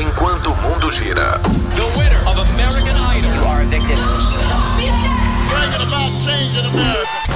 enquanto o mundo gira. The winner of American Idol. You are addicted.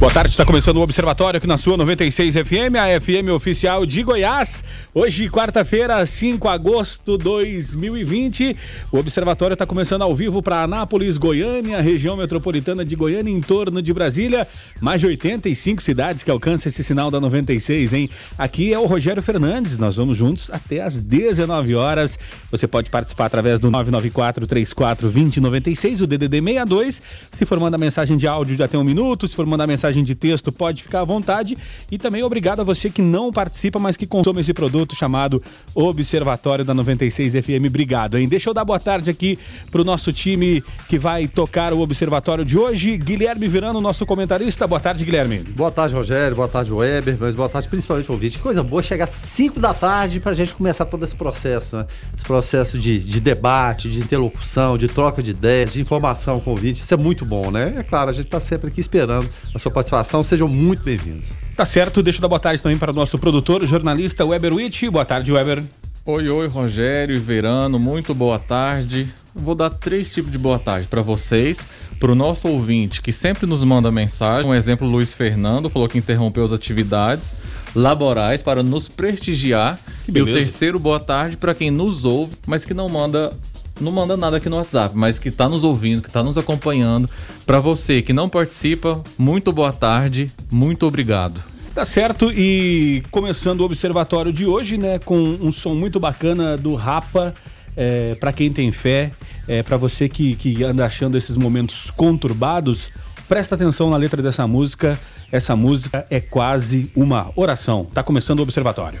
Boa tarde, está começando o Observatório aqui na sua 96 FM, a FM oficial de Goiás. Hoje, quarta-feira, 5 de agosto de 2020. O Observatório está começando ao vivo para Anápolis, Goiânia, região metropolitana de Goiânia, em torno de Brasília. Mais de 85 cidades que alcançam esse sinal da 96, hein? Aqui é o Rogério Fernandes, nós vamos juntos até às 19 horas. Você pode participar através do 994 34 2096, o DDD 62. Se for mandar mensagem de áudio, já tem um minuto. Se for mandar mensagem de texto, pode ficar à vontade. E também obrigado a você que não participa, mas que consome esse produto chamado Observatório da 96 FM. Obrigado, hein? Deixa eu dar boa tarde aqui pro nosso time que vai tocar o Observatório de hoje. Guilherme Virano, nosso comentarista. Boa tarde, Guilherme. Boa tarde, Rogério. Boa tarde, Weber. Mas boa tarde, principalmente, ouvinte. Que coisa boa chegar às 5 da tarde pra gente começar todo esse processo, né? Esse processo de, de debate, de interlocução, de troca de ideias, de informação ouvinte. Isso é muito bom, né? É claro, a gente tá sempre aqui esperando a sua participação. Sejam muito bem-vindos. Tá certo, deixa eu dar boa tarde também para o nosso produtor, jornalista Weber Witt. Boa tarde, Weber. Oi, oi, Rogério e Verano, muito boa tarde. Vou dar três tipos de boa tarde para vocês, para o nosso ouvinte que sempre nos manda mensagem. Um exemplo, Luiz Fernando falou que interrompeu as atividades laborais para nos prestigiar. E o terceiro boa tarde para quem nos ouve, mas que não manda não manda nada aqui no WhatsApp, mas que tá nos ouvindo, que tá nos acompanhando. Para você que não participa, muito boa tarde, muito obrigado. Tá certo, e começando o observatório de hoje, né, com um som muito bacana do Rapa, é, para quem tem fé, é, para você que, que anda achando esses momentos conturbados, presta atenção na letra dessa música. Essa música é quase uma oração. Tá começando o observatório.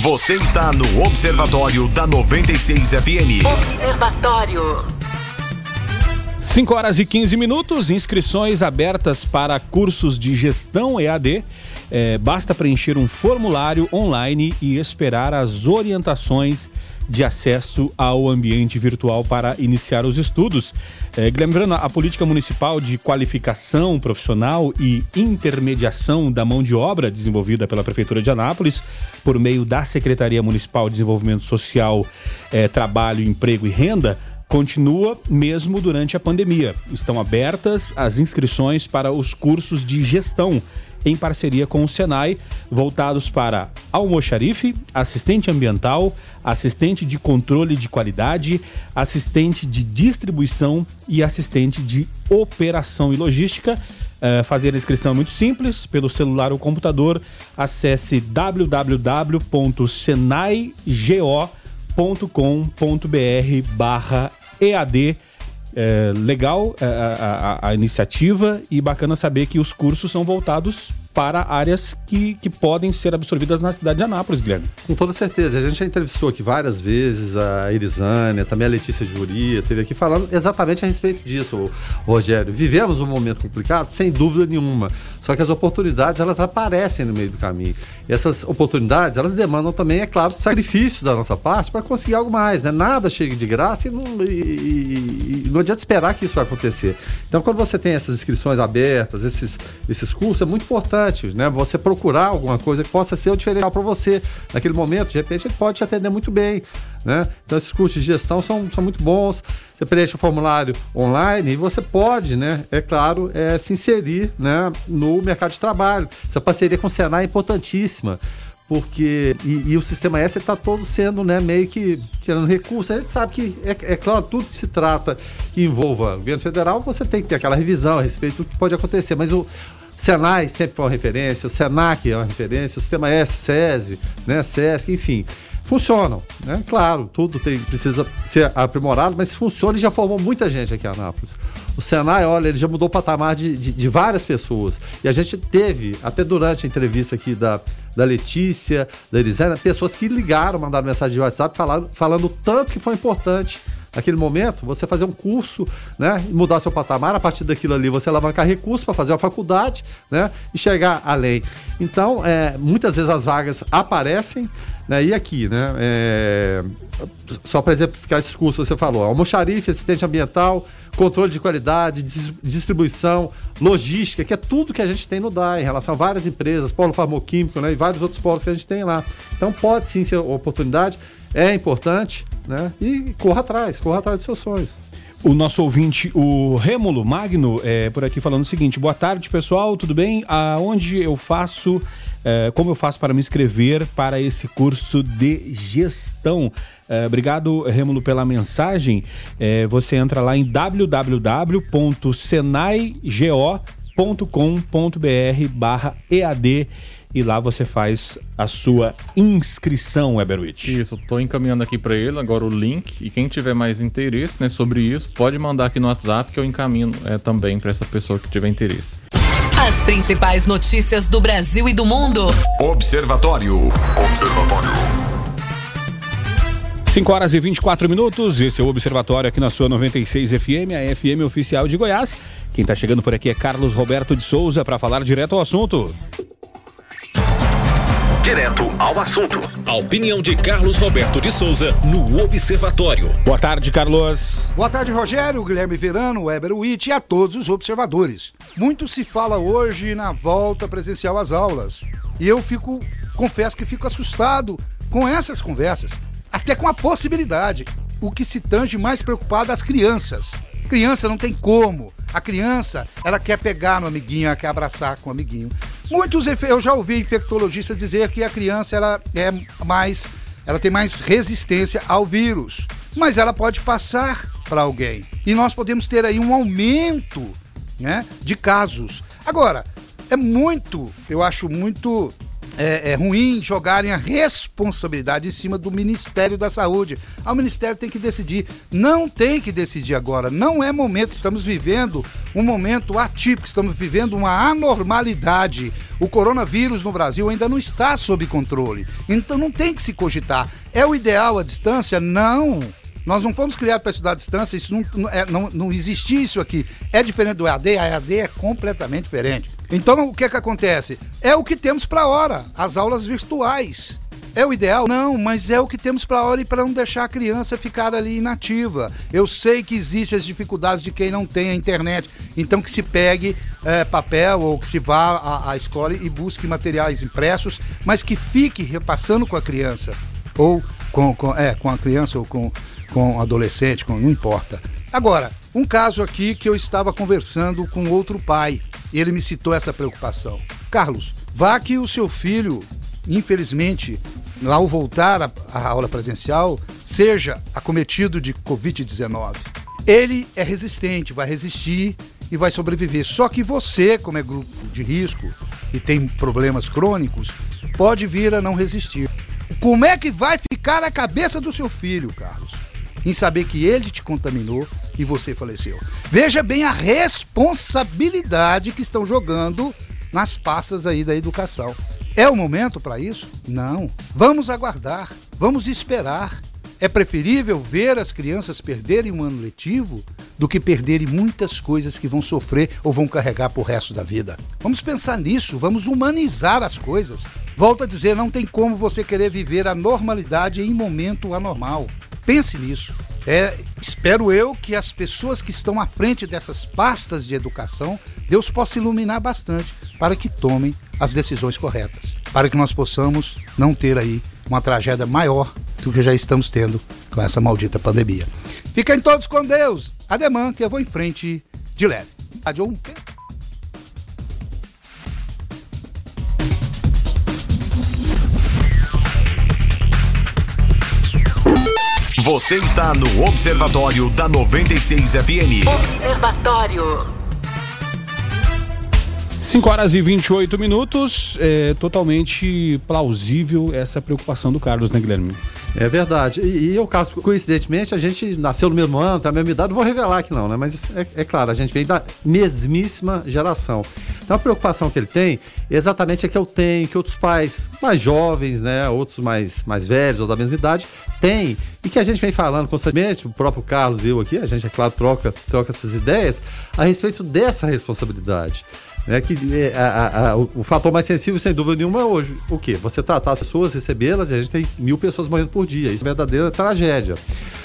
Você está no Observatório da 96 FM. Observatório. 5 horas e 15 minutos, inscrições abertas para cursos de gestão EAD. É, basta preencher um formulário online e esperar as orientações de acesso ao ambiente virtual para iniciar os estudos. É, Verano, a política municipal de qualificação profissional e intermediação da mão de obra desenvolvida pela Prefeitura de Anápolis por meio da Secretaria Municipal de Desenvolvimento Social, é, Trabalho, Emprego e Renda continua mesmo durante a pandemia. Estão abertas as inscrições para os cursos de gestão em parceria com o Senai, voltados para almoxarife, assistente ambiental, assistente de controle de qualidade, assistente de distribuição e assistente de operação e logística. É, fazer a inscrição é muito simples, pelo celular ou computador, acesse www.senaigo.com.br barra EAD. É, legal é, a, a- a iniciativa e bacana saber que os cursos são voltados para áreas que, que podem ser absorvidas na cidade de Anápolis, Guilherme. Com toda certeza. A gente já entrevistou aqui várias vezes a Irisânia, também a Letícia Juria, teve aqui falando exatamente a respeito disso, Rogério. Vivemos um momento complicado, sem dúvida nenhuma. Só que as oportunidades, elas aparecem no meio do caminho. E essas oportunidades, elas demandam também, é claro, sacrifícios da nossa parte para conseguir algo mais, né? Nada chega de graça e não, e- e não adianta esperar que isso vai acontecer. Então, quando você tem essas inscrições abertas, esses, esses cursos, é muito importante, né? Você procurar alguma coisa que possa ser o diferencial para você. Naquele momento, de repente, ele pode te atender muito bem, né? Então, esses cursos de gestão são, são muito bons. Você preenche o formulário online e você pode, né? É claro, é, se inserir né, no mercado de trabalho. Essa parceria com o Senai é importantíssima porque e, e o sistema S está todo sendo né, meio que tirando recursos. A gente sabe que é, é claro tudo que se trata que envolva o governo federal, você tem que ter aquela revisão a respeito do que pode acontecer. Mas o Senai sempre foi uma referência, o Senac é uma referência, o sistema S, SESI, né, SESC, enfim, funcionam, né? Claro, tudo tem, precisa ser aprimorado, mas funciona e já formou muita gente aqui em Anápolis. O Senai, olha, ele já mudou o patamar de, de, de várias pessoas. E a gente teve, até durante a entrevista aqui da, da Letícia, da Elisana, pessoas que ligaram, mandaram mensagem de WhatsApp falaram, falando tanto que foi importante naquele momento, você fazer um curso, né? Mudar seu patamar, a partir daquilo ali você alavancar recursos para fazer a faculdade, né? E chegar além. Então, é, muitas vezes as vagas aparecem, né? E aqui, né? É, só para exemplificar esses cursos, você falou, almoxarife, assistente ambiental, controle de qualidade, dis- distribuição, logística, que é tudo que a gente tem no DAE em relação a várias empresas, polo farmacêutico, né, e vários outros polos que a gente tem lá. Então pode sim ser oportunidade, é importante, né? E corra atrás, corra atrás dos seus sonhos. O nosso ouvinte, o Rêmulo Magno, é por aqui falando o seguinte: boa tarde, pessoal, tudo bem? Aonde eu faço, é, como eu faço para me inscrever para esse curso de gestão? É, obrigado, Rêmulo, pela mensagem. É, você entra lá em www.senaigo.com.br barra EAD e lá você faz a sua inscrição, Eberwitch. Isso, tô encaminhando aqui para ele agora o link e quem tiver mais interesse, né, sobre isso, pode mandar aqui no WhatsApp que eu encaminho é, também para essa pessoa que tiver interesse. As principais notícias do Brasil e do mundo. Observatório. Observatório. 5 horas e 24 minutos, esse é o Observatório aqui na sua 96 FM, a FM oficial de Goiás. Quem tá chegando por aqui é Carlos Roberto de Souza para falar direto ao assunto. Direto ao assunto. A opinião de Carlos Roberto de Souza no Observatório. Boa tarde, Carlos. Boa tarde, Rogério, Guilherme Verano, Weber Witt e a todos os observadores. Muito se fala hoje na volta presencial às aulas. E eu fico, confesso que fico assustado com essas conversas, até com a possibilidade. O que se tange mais preocupado as crianças. Criança não tem como. A criança, ela quer pegar no amiguinho, ela quer abraçar com o amiguinho. Muitos, eu já ouvi infectologistas dizer que a criança ela é mais, ela tem mais resistência ao vírus, mas ela pode passar para alguém. E nós podemos ter aí um aumento, né, de casos. Agora, é muito, eu acho muito é, é ruim jogarem a responsabilidade em cima do Ministério da Saúde. Ah, o Ministério tem que decidir. Não tem que decidir agora. Não é momento. Estamos vivendo um momento atípico. Estamos vivendo uma anormalidade. O coronavírus no Brasil ainda não está sob controle. Então não tem que se cogitar. É o ideal a distância? Não. Nós não fomos criados para estudar à distância, isso não, não, é, não, não existia isso aqui. É diferente do EAD, a EAD é completamente diferente. Então o que é que acontece? É o que temos para a hora, as aulas virtuais. É o ideal? Não, mas é o que temos para hora e para não deixar a criança ficar ali inativa. Eu sei que existem as dificuldades de quem não tem a internet, então que se pegue é, papel ou que se vá à, à escola e busque materiais impressos, mas que fique repassando com a criança ou com, com, é, com a criança ou com, com adolescente, com, não importa. Agora, um caso aqui que eu estava conversando com outro pai ele me citou essa preocupação. Carlos, vá que o seu filho, infelizmente, ao voltar à à aula presencial, seja acometido de Covid-19. Ele é resistente, vai resistir e vai sobreviver. Só que você, como é grupo de risco e tem problemas crônicos, pode vir a não resistir. Como é que vai ficar a cabeça do seu filho, Carlos? Em saber que ele te contaminou e você faleceu. Veja bem a responsabilidade que estão jogando nas pastas aí da educação. É o momento para isso? Não. Vamos aguardar, vamos esperar. É preferível ver as crianças perderem um ano letivo do que perderem muitas coisas que vão sofrer ou vão carregar pro resto da vida. Vamos pensar nisso, vamos humanizar as coisas. Volto a dizer, não tem como você querer viver a normalidade em momento anormal. Pense nisso. É, espero eu que as pessoas que estão à frente dessas pastas de educação, Deus possa iluminar bastante para que tomem as decisões corretas, para que nós possamos não ter aí uma tragédia maior do que já estamos tendo com essa maldita pandemia. Fiquem todos com Deus. Ademã, que eu vou em frente de leve. Adiós. Você está no Observatório da 96 FM. Observatório. 5 horas e 28 minutos, é totalmente plausível essa preocupação do Carlos, né, Guilherme? É verdade. E, e eu, caso, coincidentemente, a gente nasceu no mesmo ano, tá na mesma idade, não vou revelar aqui não, né? Mas é, é claro, a gente vem da mesmíssima geração. Então a preocupação que ele tem exatamente é que eu tenho, que outros pais mais jovens, né, outros mais, mais velhos ou da mesma idade, têm, e que a gente vem falando constantemente, o próprio Carlos e eu aqui, a gente, é claro, troca, troca essas ideias a respeito dessa responsabilidade. Né, que é, a, a, o, o, fator mais sensível, sem dúvida nenhuma, é hoje o quê? Você tratar as pessoas, recebê-las, e a gente tem mil pessoas morrendo por dia. Isso é verdadeira tragédia.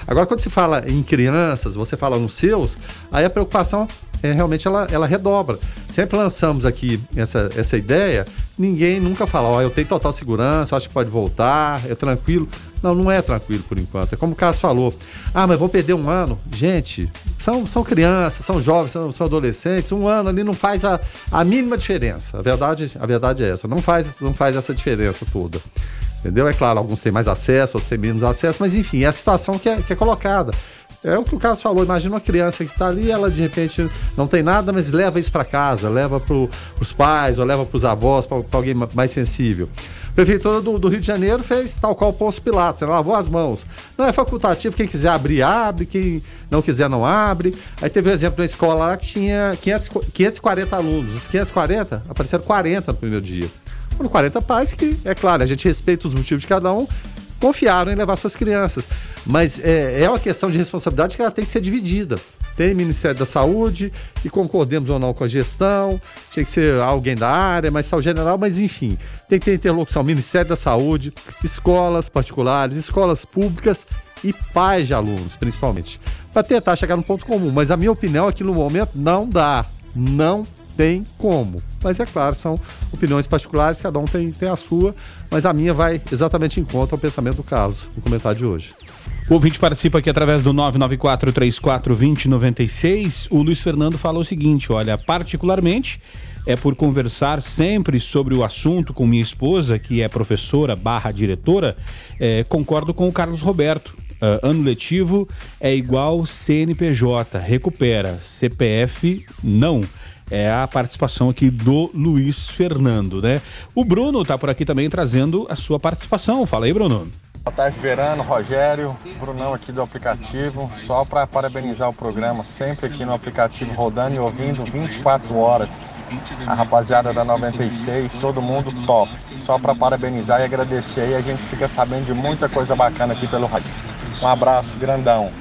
Agora, quando se fala em crianças, você fala nos seus, aí a preocupação é, realmente ela, ela redobra. Sempre lançamos aqui essa, essa ideia, ninguém nunca fala, ó, oh, eu tenho total segurança, acho que pode voltar, é tranquilo. Não, não é tranquilo por enquanto. É como o Carlos falou. Ah, mas vou perder um ano. Gente, são, são crianças, são jovens, são, são adolescentes. Um ano ali não faz a, a mínima diferença. A verdade, a verdade é essa. Não faz, não faz essa diferença toda. Entendeu? É claro, alguns têm mais acesso, outros têm menos acesso, mas enfim, é a situação que é, que é colocada. É o que o Carlos falou. Imagina uma criança que está ali, ela de repente não tem nada, mas leva isso para casa, leva para os pais ou leva para os avós, para alguém mais sensível. A Prefeitura do, do, Rio de Janeiro fez tal qual o Pôncio Pilatos, ela lavou as mãos. Não é facultativo, quem quiser abrir, abre, quem não quiser, não abre. Aí teve o um exemplo de uma escola lá que tinha 500, 540 alunos. Os 540 apareceram 40 no primeiro dia. Foram 40 pais que, é claro, a gente respeita os motivos de cada um, confiaram em levar suas crianças. Mas é, é uma questão de responsabilidade que ela tem que ser dividida. Tem Ministério da Saúde e concordemos ou não com a gestão, tinha que ser alguém da área, mas tal general, mas enfim, tem que ter interlocução Ministério da Saúde, escolas particulares, escolas públicas e pais de alunos, principalmente, para tentar chegar no ponto comum. Mas a minha opinião aqui no momento não dá, não tem como. Mas é claro, são opiniões particulares, cada um tem, tem a sua, mas a minha vai exatamente em conta ao pensamento do Carlos, no comentário de hoje. O ouvinte participa aqui através do 994-34-2096. O Luiz Fernando fala o seguinte: olha, particularmente é por conversar sempre sobre o assunto com minha esposa, que é professora barra diretora, é, concordo com o Carlos Roberto. Uh, ano letivo é igual CNPJ, recupera. CPF, não é a participação aqui do Luiz Fernando, né? O Bruno tá por aqui também trazendo a sua participação. Fala aí, Bruno. Boa tarde, Verano, Rogério, Brunão aqui do aplicativo. Só para parabenizar o programa, sempre aqui no aplicativo rodando e ouvindo 24 horas. A rapaziada da 96, todo mundo top. Só para parabenizar e agradecer aí, a gente fica sabendo de muita coisa bacana aqui pelo rádio. Um abraço, grandão.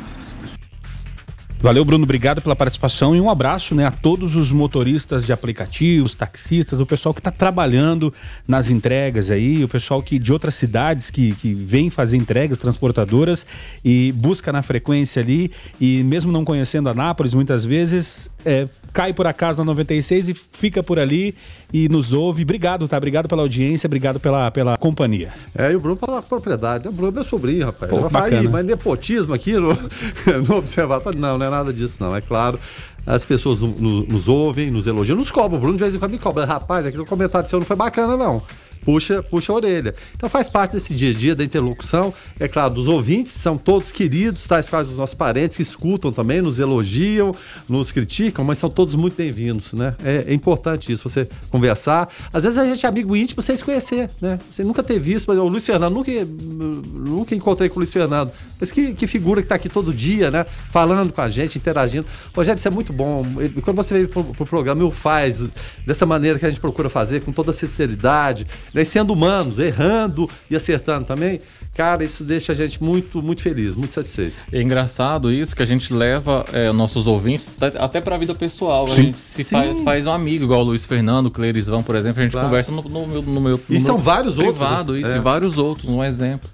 Valeu, Bruno. Obrigado pela participação e um abraço né, a todos os motoristas de aplicativos, taxistas, o pessoal que está trabalhando nas entregas aí, o pessoal que de outras cidades que, que vem fazer entregas transportadoras e busca na frequência ali e mesmo não conhecendo Anápolis, muitas vezes é, cai por acaso na 96 e fica por ali e nos ouve. Obrigado, tá? Obrigado pela audiência, obrigado pela, pela companhia. É, e o Bruno fala propriedade. O Bruno é meu sobrinho, rapaz. Pô, aí, mas nepotismo aqui no, no observatório? Não, não é nada disso, não. É claro. As pessoas no, no, nos ouvem, nos elogiam, nos cobram. O Bruno de vez em quando me cobra. Rapaz, aquele comentário seu não foi bacana, não puxa, puxa a orelha. Então faz parte desse dia a dia da interlocução. É claro, dos ouvintes são todos queridos, tais quais os nossos parentes que escutam também, nos elogiam, nos criticam, mas são todos muito bem-vindos, né? É, é, importante isso, você conversar. Às vezes a gente é amigo íntimo sem se conhecer, né? Você nunca ter visto, mas o Luiz Fernando, nunca, nunca encontrei com o Luiz Fernando. Mas que, que figura que está aqui todo dia, né? Falando com a gente, interagindo. Rogério, isso é muito bom. Quando você veio pro, pro programa, o faz dessa maneira que a gente procura fazer, com toda sinceridade, né? sendo humanos, errando e acertando também, cara, isso deixa a gente muito, muito feliz, muito satisfeito. É engraçado isso que a gente leva é, nossos ouvintes até para a vida pessoal. Sim. A gente se faz, faz um amigo, igual o Luiz Fernando, o Cleirisvão, por exemplo, a gente claro. conversa no, no, meu, no meu. E são vários privado, outros. Isso, é. e vários outros, um exemplo.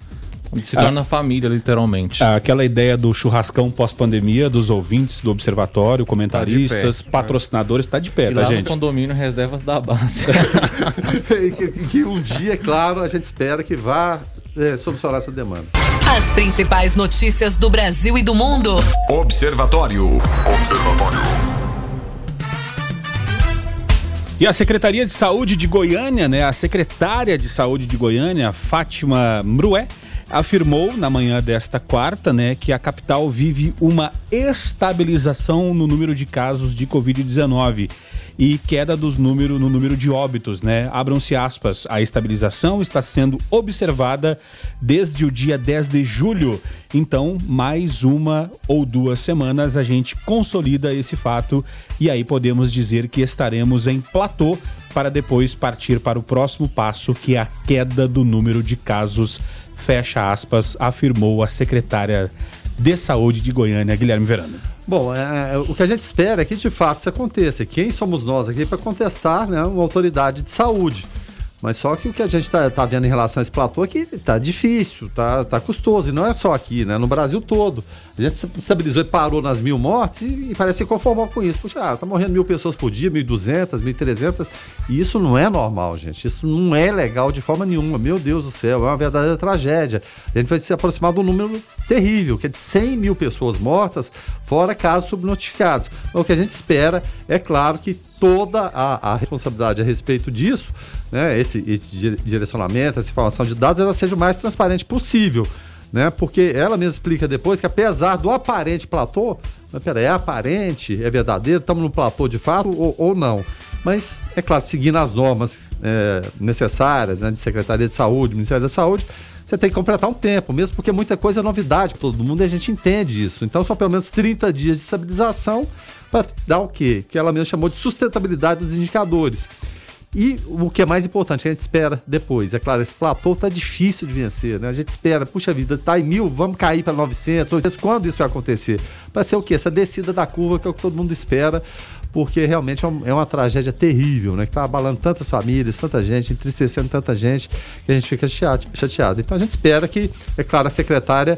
Se torna ah, família, literalmente. Aquela ideia do churrascão pós-pandemia, dos ouvintes do observatório, comentaristas, tá pé, patrocinadores, está de pé, e tá, lá gente? No condomínio reservas da base. e que, que, um dia, é claro, a gente espera que vá é, solucionar essa demanda. As principais notícias do Brasil e do mundo. Observatório. Observatório. E a Secretaria de Saúde de Goiânia, né, a secretária de Saúde de Goiânia, Fátima Mrué, afirmou na manhã desta quarta, né, que a capital vive uma estabilização no número de casos de Covid-19 e queda dos número, no número de óbitos, né? Abram-se aspas. A estabilização está sendo observada desde o dia 10 de julho. Então, mais uma ou duas semanas a gente consolida esse fato e aí podemos dizer que estaremos em platô para depois partir para o próximo passo, que é a queda do número de casos, fecha aspas, afirmou a secretária de Saúde de Goiânia, Guilherme Verano. Bom, é, é, o que a gente espera é que de fato isso aconteça. Quem somos nós aqui para contestar né, uma autoridade de saúde? Mas só que o que a gente está tá vendo em relação a esse platô aqui tá difícil, tá, tá custoso. E não é só aqui, né? No Brasil todo. A gente se estabilizou e parou nas mil mortes e, e parece se conformar com isso. Puxa, ah, tá morrendo mil pessoas por dia, mil duzentas, mil trezentas. E isso não é normal, gente. Isso não é legal de forma nenhuma. Meu Deus do céu, é uma verdadeira tragédia. A gente vai se aproximar um número terrível, que é de 100 mil pessoas mortas, fora casos subnotificados. O que a gente espera é claro que toda a, a responsabilidade a respeito disso, né, esse, esse direcionamento, essa informação de dados, ela seja o mais transparente possível. Né? Porque ela mesma explica depois que apesar do aparente platô, mas é aparente, é verdadeiro, estamos no platô de fato ou, ou não. Mas, é claro, seguindo as normas é, necessárias né, de Secretaria de Saúde, Ministério da Saúde, você tem que completar um tempo, mesmo porque muita coisa é novidade para todo mundo e a gente entende isso. Então, são pelo menos 30 dias de estabilização para dar o quê? Que ela mesma chamou de sustentabilidade dos indicadores. E o que é mais importante, a gente espera depois. É claro, esse platô está difícil de vencer, né? A gente espera, puxa vida, tá em mil, vamos cair para 900, 800. Quando isso vai acontecer? Para ser o quê? Essa descida da curva que é o que todo mundo espera, porque realmente é, é uma tragédia terrível, né? Que está abalando tantas famílias, tanta gente, entristecendo tanta gente, que a gente fica chateado. Então a gente espera que, é claro, a secretária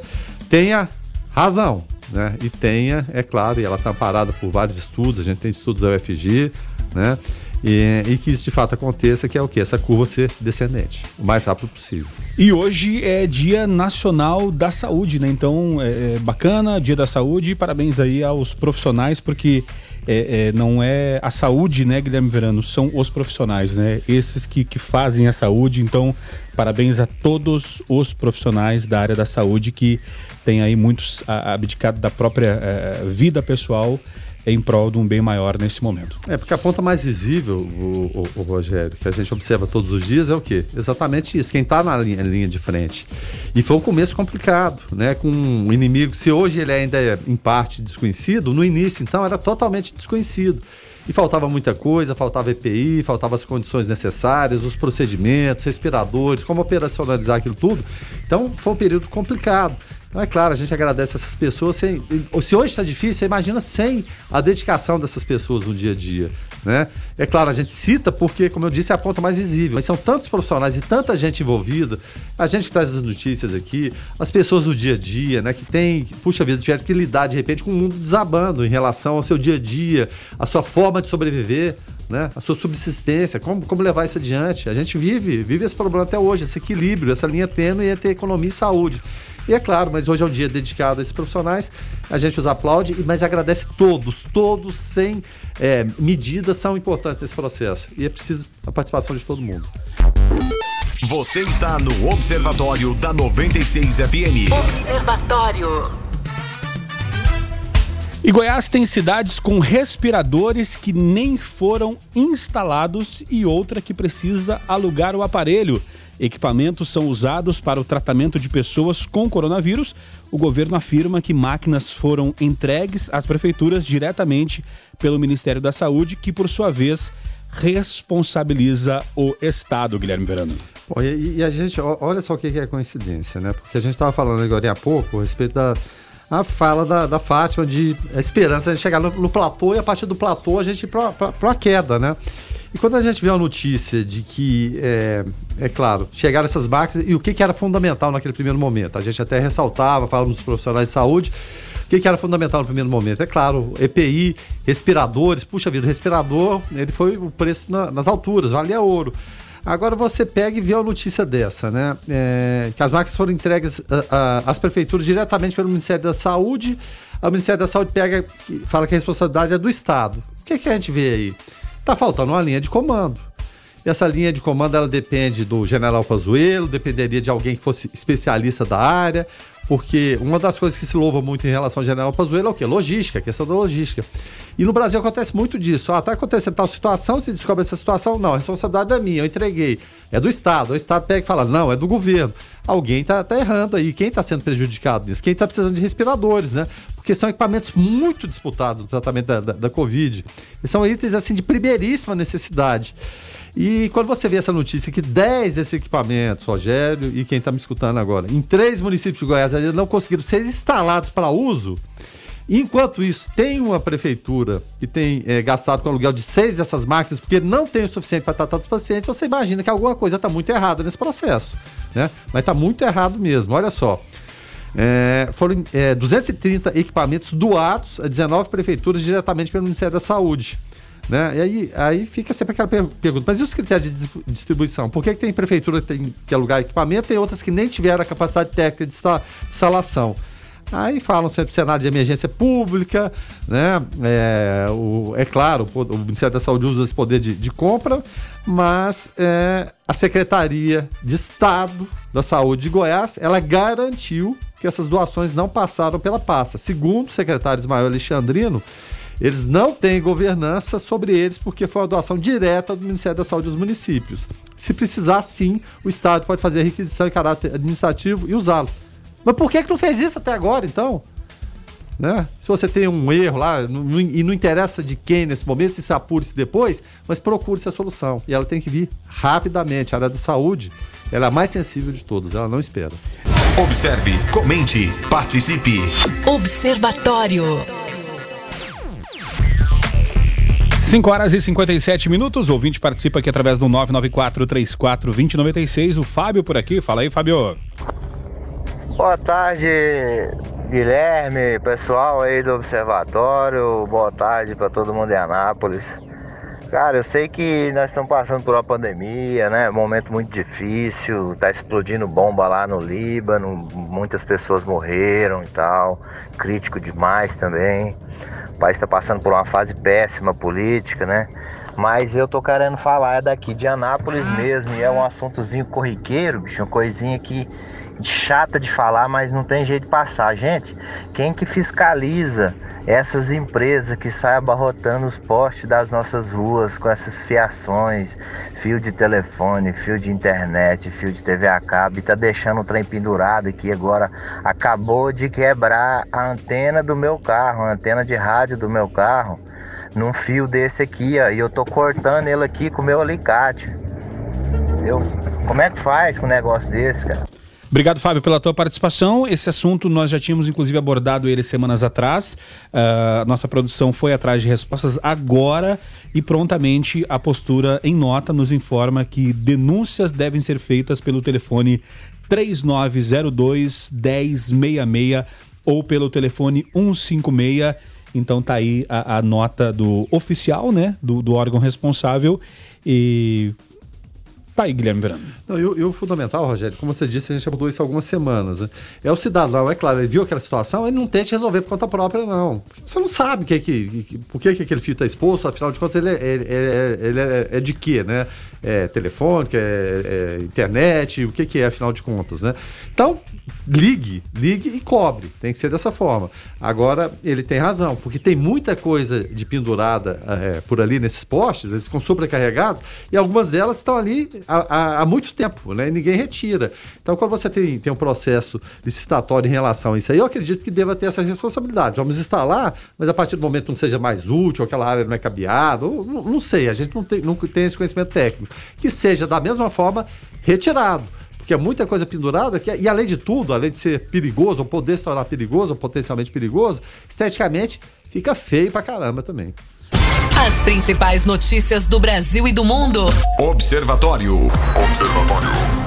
tenha razão, né? E tenha, é claro, e ela está parada por vários estudos, a gente tem estudos da UFG, né? E, e, que isso de fato aconteça, que é o que? Essa curva ser descendente, o mais rápido possível. E hoje é Dia Nacional da Saúde, né? Então é, é bacana, Dia da Saúde, parabéns aí aos profissionais, porque é, é, não é a saúde, né, Guilherme Verano? São os profissionais, né? Esses que, que fazem a saúde. Então, parabéns a todos os profissionais da área da saúde que têm aí muitos abdicado da própria é, vida pessoal em prol de um bem maior nesse momento. É, porque a ponta mais visível, o, o, o Rogério, que a gente observa todos os dias é o quê? Exatamente isso, quem está na linha, linha, de frente. E foi um começo complicado, né? Com um inimigo, se hoje ele ainda é em parte desconhecido, no início então era totalmente desconhecido. E faltava muita coisa, faltava EPI, faltavam as condições necessárias, os procedimentos, respiradores, como operacionalizar aquilo tudo. Então foi um período complicado. Então, é claro, a gente agradece essas pessoas. Sem, se hoje está difícil, você imagina sem a dedicação dessas pessoas no dia a dia. Né? É claro, a gente cita porque, como eu disse, é a ponta mais visível. Mas são tantos profissionais e tanta gente envolvida. A gente traz as notícias aqui, as pessoas do dia a dia, né? Que tem, puxa vida, tiveram que lidar de repente com o mundo desabando em relação ao seu dia a dia, a sua forma de sobreviver. Né? A sua subsistência, como, como levar isso adiante. A gente vive, vive esse problema até hoje, esse equilíbrio, essa linha tênue entre economia e saúde. E é claro, mas hoje é um dia dedicado a esses profissionais, a gente os aplaude, mas agradece todos, todos sem é, medidas são importantes nesse processo. E é preciso a participação de todo mundo. Você está no Observatório da 96 FM. Observatório. E Goiás tem cidades com respiradores que nem foram instalados e outra que precisa alugar o aparelho. Equipamentos são usados para o tratamento de pessoas com coronavírus. O governo afirma que máquinas foram entregues às prefeituras diretamente pelo Ministério da Saúde, que por sua vez responsabiliza o Estado, Guilherme Verano. E, e, a gente, olha só o que é coincidência, né? Porque a gente estava falando agora há pouco a respeito da a fala da, da Fátima de a esperança de chegar no, no platô e a partir do platô a gente ir para a queda, né? E quando a gente vê a notícia de que, é, é claro, chegaram essas máquinas e o que, que era fundamental naquele primeiro momento? A gente até ressaltava, falamos dos profissionais de saúde, o que, que era fundamental no primeiro momento? É claro, EPI, respiradores, puxa vida, respirador, ele foi o preço na, nas alturas, valia ouro. Agora você pega e vê a notícia dessa, né? É, que as máquinas foram entregues às prefeituras diretamente pelo Ministério da Saúde. O Ministério da Saúde pega, fala que a responsabilidade é do Estado. O que, que a gente vê aí? Tá faltando uma linha de comando. Essa linha de comando ela depende do general Pazuello, dependeria de alguém que fosse especialista da área. Porque uma das coisas que se louva muito em relação ao General Pazuello é o quê? Logística, questão da logística. E no Brasil acontece muito disso. Ah, tá acontecendo tal situação, se descobre essa situação, não, a responsabilidade é minha, eu entreguei. É do Estado. O Estado pega e fala, não, é do governo. Alguém tá, tá errando aí. Quem está sendo prejudicado nisso? Quem está precisando de respiradores, né? Porque são equipamentos muito disputados no tratamento da, da, da Covid. E são itens, assim, de primeiríssima necessidade. E quando você vê essa notícia que 10 desses equipamentos, Rogério e quem está me escutando agora, em três municípios de Goiás ainda não conseguiram ser instalados para uso, enquanto isso, tem uma prefeitura que tem é, gastado com aluguel de seis dessas máquinas porque não tem o suficiente para tratar dos pacientes, você imagina que alguma coisa está muito errada nesse processo. Né? Mas está muito errado mesmo. Olha só. É, foram é, 230 equipamentos doados a 19 prefeituras diretamente pelo Ministério da Saúde. Né? E aí, aí fica sempre aquela pergunta, mas e os critérios de distribuição? Por que, que tem prefeitura que tem que alugar equipamento e outras que nem tiveram a capacidade técnica de instalação? Aí falam sempre cenário de emergência pública, né? É, o, é claro, o, o Ministério da Saúde usa esse poder de, de compra, mas é, a Secretaria de Estado da Saúde de Goiás, ela garantiu que essas doações não passaram pela pasta. Segundo o secretário Ismael Alexandrino, eles não têm governança sobre eles porque foi uma doação direta do Ministério da Saúde dos municípios. Se precisar, sim, o Estado pode fazer a requisição em caráter administrativo e usá-los. Mas por que, que não fez isso até agora, então? Né? Se você tem um erro lá, não, e não interessa de quem nesse momento, se apure-se depois, mas procure-se a solução. E ela tem que vir rapidamente. A área da saúde ela é a mais sensível de todas, ela não espera. Observe, comente, participe. Observatório. 5 horas e 57 minutos. O ouvinte participa aqui através do 994-34-2096. O Fábio por aqui. Fala aí, Fábio. Boa tarde, Guilherme, pessoal aí do Observatório. Boa tarde para todo mundo em Anápolis. Cara, eu sei que nós estamos passando por uma pandemia, né? Momento muito difícil, tá explodindo bomba lá no Líbano, muitas pessoas morreram e tal. Crítico demais também. O país está passando por uma fase péssima política, né? Mas eu tô querendo falar é daqui de Anápolis mesmo, e é um assuntozinho corriqueiro, bicho, uma coisinha que chata de falar, mas não tem jeito de passar. Gente, quem que fiscaliza essas empresas que saem abarrotando os postes das nossas ruas com essas fiações, fio de telefone, fio de internet, fio de TV a cabo, e tá deixando o trem pendurado aqui agora acabou de quebrar a antena do meu carro, a antena de rádio do meu carro, num fio desse aqui, ó, e eu tô cortando ele aqui com o meu alicate. Eu, como é que faz com um negócio desse, cara? Obrigado, Fábio, pela tua participação. Esse assunto nós já tínhamos, inclusive, abordado ele semanas atrás. Uh, nossa produção foi atrás de respostas agora e prontamente a postura em nota nos informa que denúncias devem ser feitas pelo telefone 3902 1066 ou pelo telefone 156. Então tá aí a, a nota do oficial, né, do, do órgão responsável e Tá aí, Guilherme Verano. Não, e, e, o fundamental, Rogério, como você disse, a gente abordou isso há algumas semanas. Né? É o cidadão, é claro, ele viu aquela situação, ele não tente resolver por conta própria, não. Você não sabe que, que, que, por que, que aquele fio está exposto, afinal de contas, ele, é, ele, é, ele é, é, de quê, né? É telefônica, é, é, internet, o que, que é, afinal de contas, né? Então, ligue, ligue e cobre. Tem que ser dessa forma. Agora, ele tem razão, porque tem muita coisa de pendurada é, por ali nesses postes, eles ficam sobrecarregados, e algumas delas estão ali há, há, muito tempo, né? E ninguém retira. Então, quando você tem, tem um processo licitatório em relação a isso aí, eu acredito que deva ter essa responsabilidade. Vamos instalar, mas a partir do momento que não seja mais útil, aquela área não é cabeada, não, não sei, a gente não tem, não tem esse conhecimento técnico. Que seja da mesma forma retirado porque é muita coisa pendurada, que, é, e além de tudo, além de ser perigoso, ou poder se tornar perigoso, ou potencialmente perigoso, esteticamente fica feio pra caramba também. As principais notícias do Brasil e do mundo. Observatório. Observatório.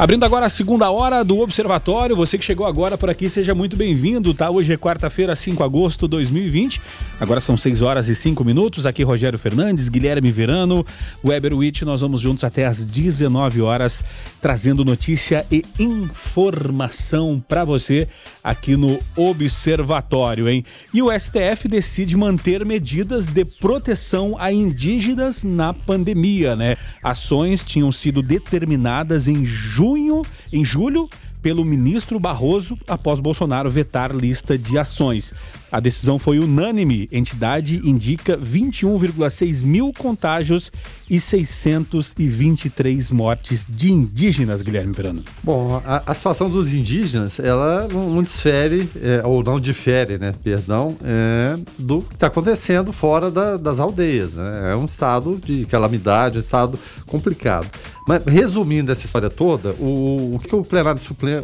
Abrindo agora a segunda hora do Observatório, você que chegou agora por aqui, seja muito bem-vindo, tá? Hoje é quarta-feira, 5 de agosto de 2020. Agora são 6 horas e 5 minutos. Aqui Rogério Fernandes, Guilherme Verano, Weber Witt. Nós vamos juntos até às 19 horas, trazendo notícia e informação para você aqui no Observatório, hein? E o STF decide manter medidas de proteção a indígenas na pandemia, né? Ações tinham sido determinadas em junho, em julho pelo ministro Barroso após Bolsonaro vetar lista de ações. A decisão foi unânime. Entidade indica 21,6 mil contágios e 623 mortes de indígenas, Guilherme Verano. Bom, a, a situação dos indígenas, ela não, não difere, é, ou não difere, né, perdão, é, do que está acontecendo fora da, das aldeias. Né? É um estado de calamidade, um estado complicado. Mas, resumindo essa história toda, o, o que o plenário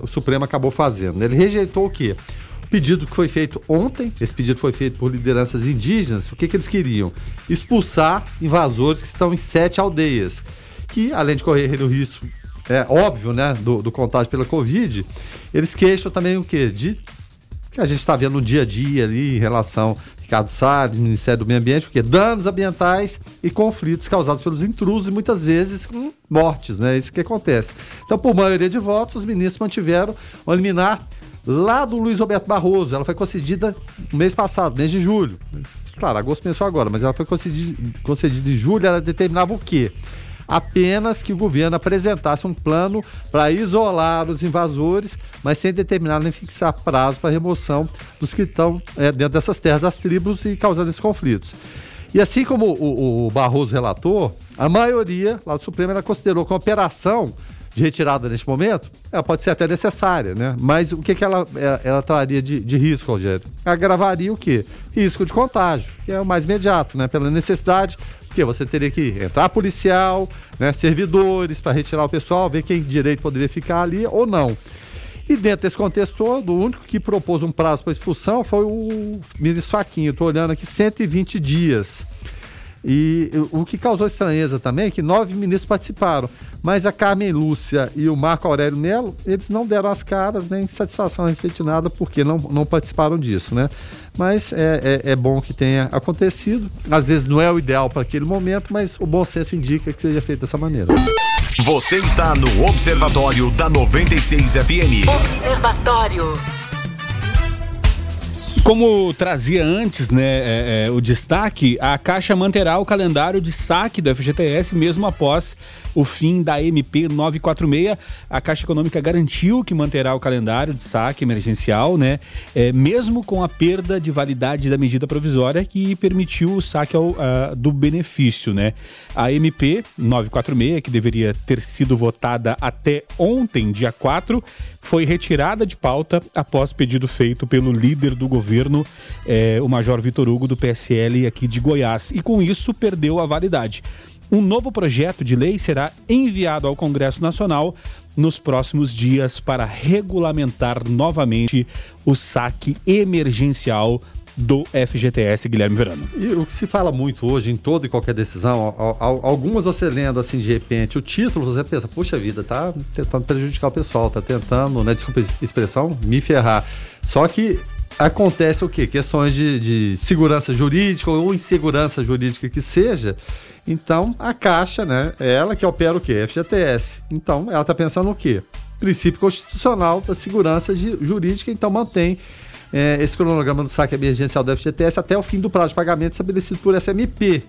supremo acabou fazendo? Ele rejeitou o quê? Pedido que foi feito ontem, esse pedido foi feito por lideranças indígenas, o que, que eles queriam? Expulsar invasores que estão em sete aldeias, que além de correr o risco, é óbvio, né, do, do contágio pela Covid, eles queixam também o quê? De que a gente está vendo no dia a dia ali em relação Ricardo Salles, Ministério do Meio Ambiente, o quê? Danos ambientais e conflitos causados pelos intrusos e muitas vezes com mortes, né? Isso que acontece. Então, por maioria de votos, os ministros mantiveram o liminar lá do Luiz Roberto Barroso. Ela foi concedida no mês passado, mês de julho. Claro, agosto começou agora, mas ela foi concedida, concedida em julho. Ela determinava o quê? Apenas que o governo apresentasse um plano para isolar os invasores, mas sem determinar nem fixar prazo para remoção dos que estão é, dentro dessas terras das tribos e causando esses conflitos. E assim como o, o Barroso relatou, a maioria lá do Supremo ela considerou que a operação de retirada neste momento, ela pode ser até necessária, né? Mas o que, que ela, ela, ela traria de, de risco, Rogério? Agravaria o quê? Risco de contágio, que é o mais imediato, né? Pela necessidade, porque você teria que entrar policial, né? servidores para retirar o pessoal, ver quem direito poderia ficar ali ou não. E dentro desse contexto todo, o único que propôs um prazo para expulsão foi o ministro Faquinho. Estou olhando aqui, 120 dias. E o que causou estranheza também é que nove ministros participaram, mas a Carmen Lúcia e o Marco Aurélio Melo, eles não deram as caras nem satisfação a respeito de nada, porque não, não participaram disso, né? Mas é, é, é bom que tenha acontecido. Às vezes não é o ideal para aquele momento, mas o bom senso indica que seja feito dessa maneira. Você está no Observatório da 96 FM. Observatório. Como trazia antes né, é, é, o destaque, a Caixa manterá o calendário de saque do FGTS mesmo após o fim da MP 946. A Caixa Econômica garantiu que manterá o calendário de saque emergencial, né, é, mesmo com a perda de validade da medida provisória que permitiu o saque ao, uh, do benefício. Né. A MP 946, que deveria ter sido votada até ontem, dia 4, foi retirada de pauta após pedido feito pelo líder do governo, eh, o Major Vitor Hugo, do PSL aqui de Goiás. E com isso perdeu a validade. Um novo projeto de lei será enviado ao Congresso Nacional nos próximos dias para regulamentar novamente o saque emergencial do FGTS, Guilherme Verano. E o que se fala muito hoje em toda e qualquer decisão, algumas você lendo assim de repente o título, você pensa, puxa vida, tá tentando prejudicar o pessoal, tá tentando, né, desculpa a expressão, me ferrar. Só que acontece o quê? Questões de, de segurança jurídica ou insegurança jurídica que seja. Então, a Caixa, né, é ela que opera o quê? FGTS. Então, ela está pensando o quê? Princípio constitucional da segurança jurídica, então mantém é, esse cronograma do saque emergencial do FGTS até o fim do prazo de pagamento estabelecido por SMP.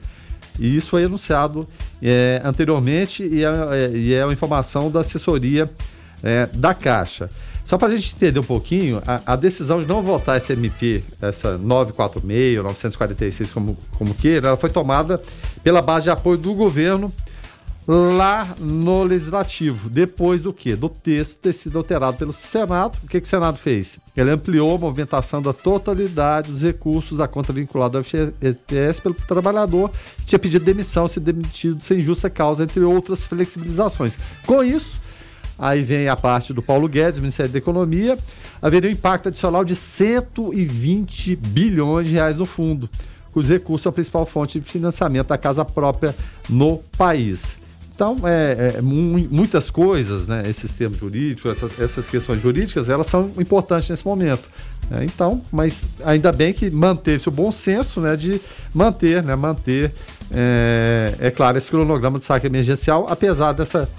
E isso foi anunciado é, anteriormente e é, é, é, uma informação da assessoria é, da Caixa. Só para a gente entender um pouquinho, a, a, decisão de não votar essa MP, essa 946, 946, como, como queira, ela foi tomada pela base de apoio do governo lá no Legislativo. Depois do quê? Do texto ter sido alterado pelo Senado. O que, que o Senado fez? Ele ampliou a movimentação da totalidade dos recursos da conta vinculada ao FGTS pelo trabalhador que tinha pedido demissão, se demitido sem justa causa, entre outras flexibilizações. Com isso, aí vem a parte do Paulo Guedes, Ministério da Economia, haveria um impacto adicional de 120 bilhões de reais no fundo, cujo recurso é a principal fonte de financiamento da casa própria no país. Então, é, é, muitas coisas, né, esses termos jurídicos, essas, essas questões jurídicas, elas são importantes nesse momento. Né? Então, mas ainda bem que manteve-se o bom senso né, de manter, né, manter, é, é claro, esse cronograma de saque emergencial, apesar dessa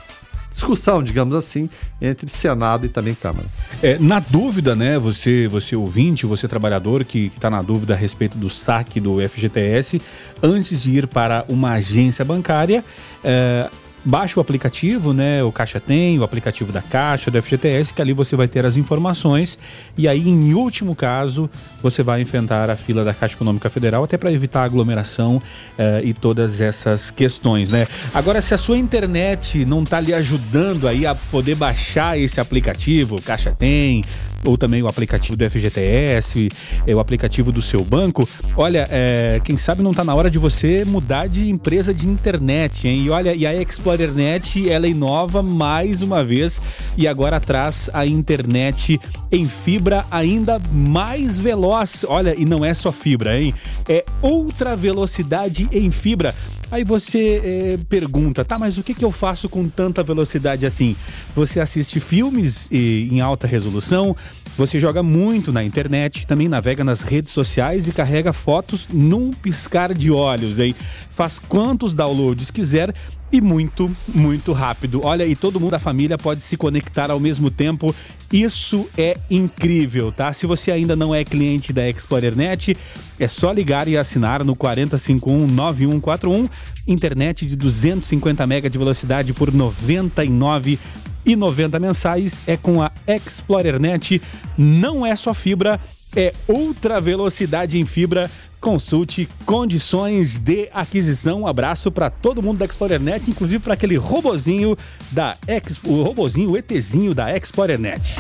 discussão, digamos assim, entre Senado e também Câmara. É, na dúvida, né, você, você ouvinte, você trabalhador que está na dúvida a respeito do saque do FGTS, antes de ir para uma agência bancária, é, baixa o aplicativo, né? O Caixa Tem, o aplicativo da Caixa, do FGTS, que ali você vai ter as informações e aí, em último caso, você vai enfrentar a fila da Caixa Econômica Federal até para evitar aglomeração eh, e todas essas questões, né? Agora, se a sua internet não está lhe ajudando aí a poder baixar esse aplicativo, Caixa Tem, ou também o aplicativo do FGTS, é, o aplicativo do seu banco. Olha, é, quem sabe não está na hora de você mudar de empresa de internet, hein? E olha, e a ExplorerNet, ela inova mais uma vez e agora traz a internet em fibra ainda mais veloz. Olha, e não é só fibra, hein? É ultra velocidade em fibra. Aí você é, pergunta, tá, mas o que, que eu faço com tanta velocidade assim? Você assiste filmes e, em alta resolução, você joga muito na internet, também navega nas redes sociais e carrega fotos num piscar de olhos, hein? Faz quantos downloads quiser e muito, muito rápido. Olha, e todo mundo da família pode se conectar ao mesmo tempo. Isso é incrível, tá? Se você ainda não é cliente da ExplorerNet, é só ligar e assinar no 4051-9141. Internet de 250 MB de velocidade por 99 e 90 mensais é com a ExplorerNet. Não é só fibra, é ultra velocidade em fibra Consulte condições de aquisição. Um abraço para todo mundo da ExplorerNet, inclusive para aquele robozinho da Ex, o robozinho, o ETzinho da ExplorerNet.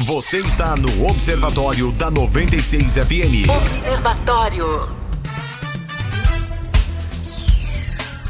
Você está no Observatório da 96 FM. Observatório.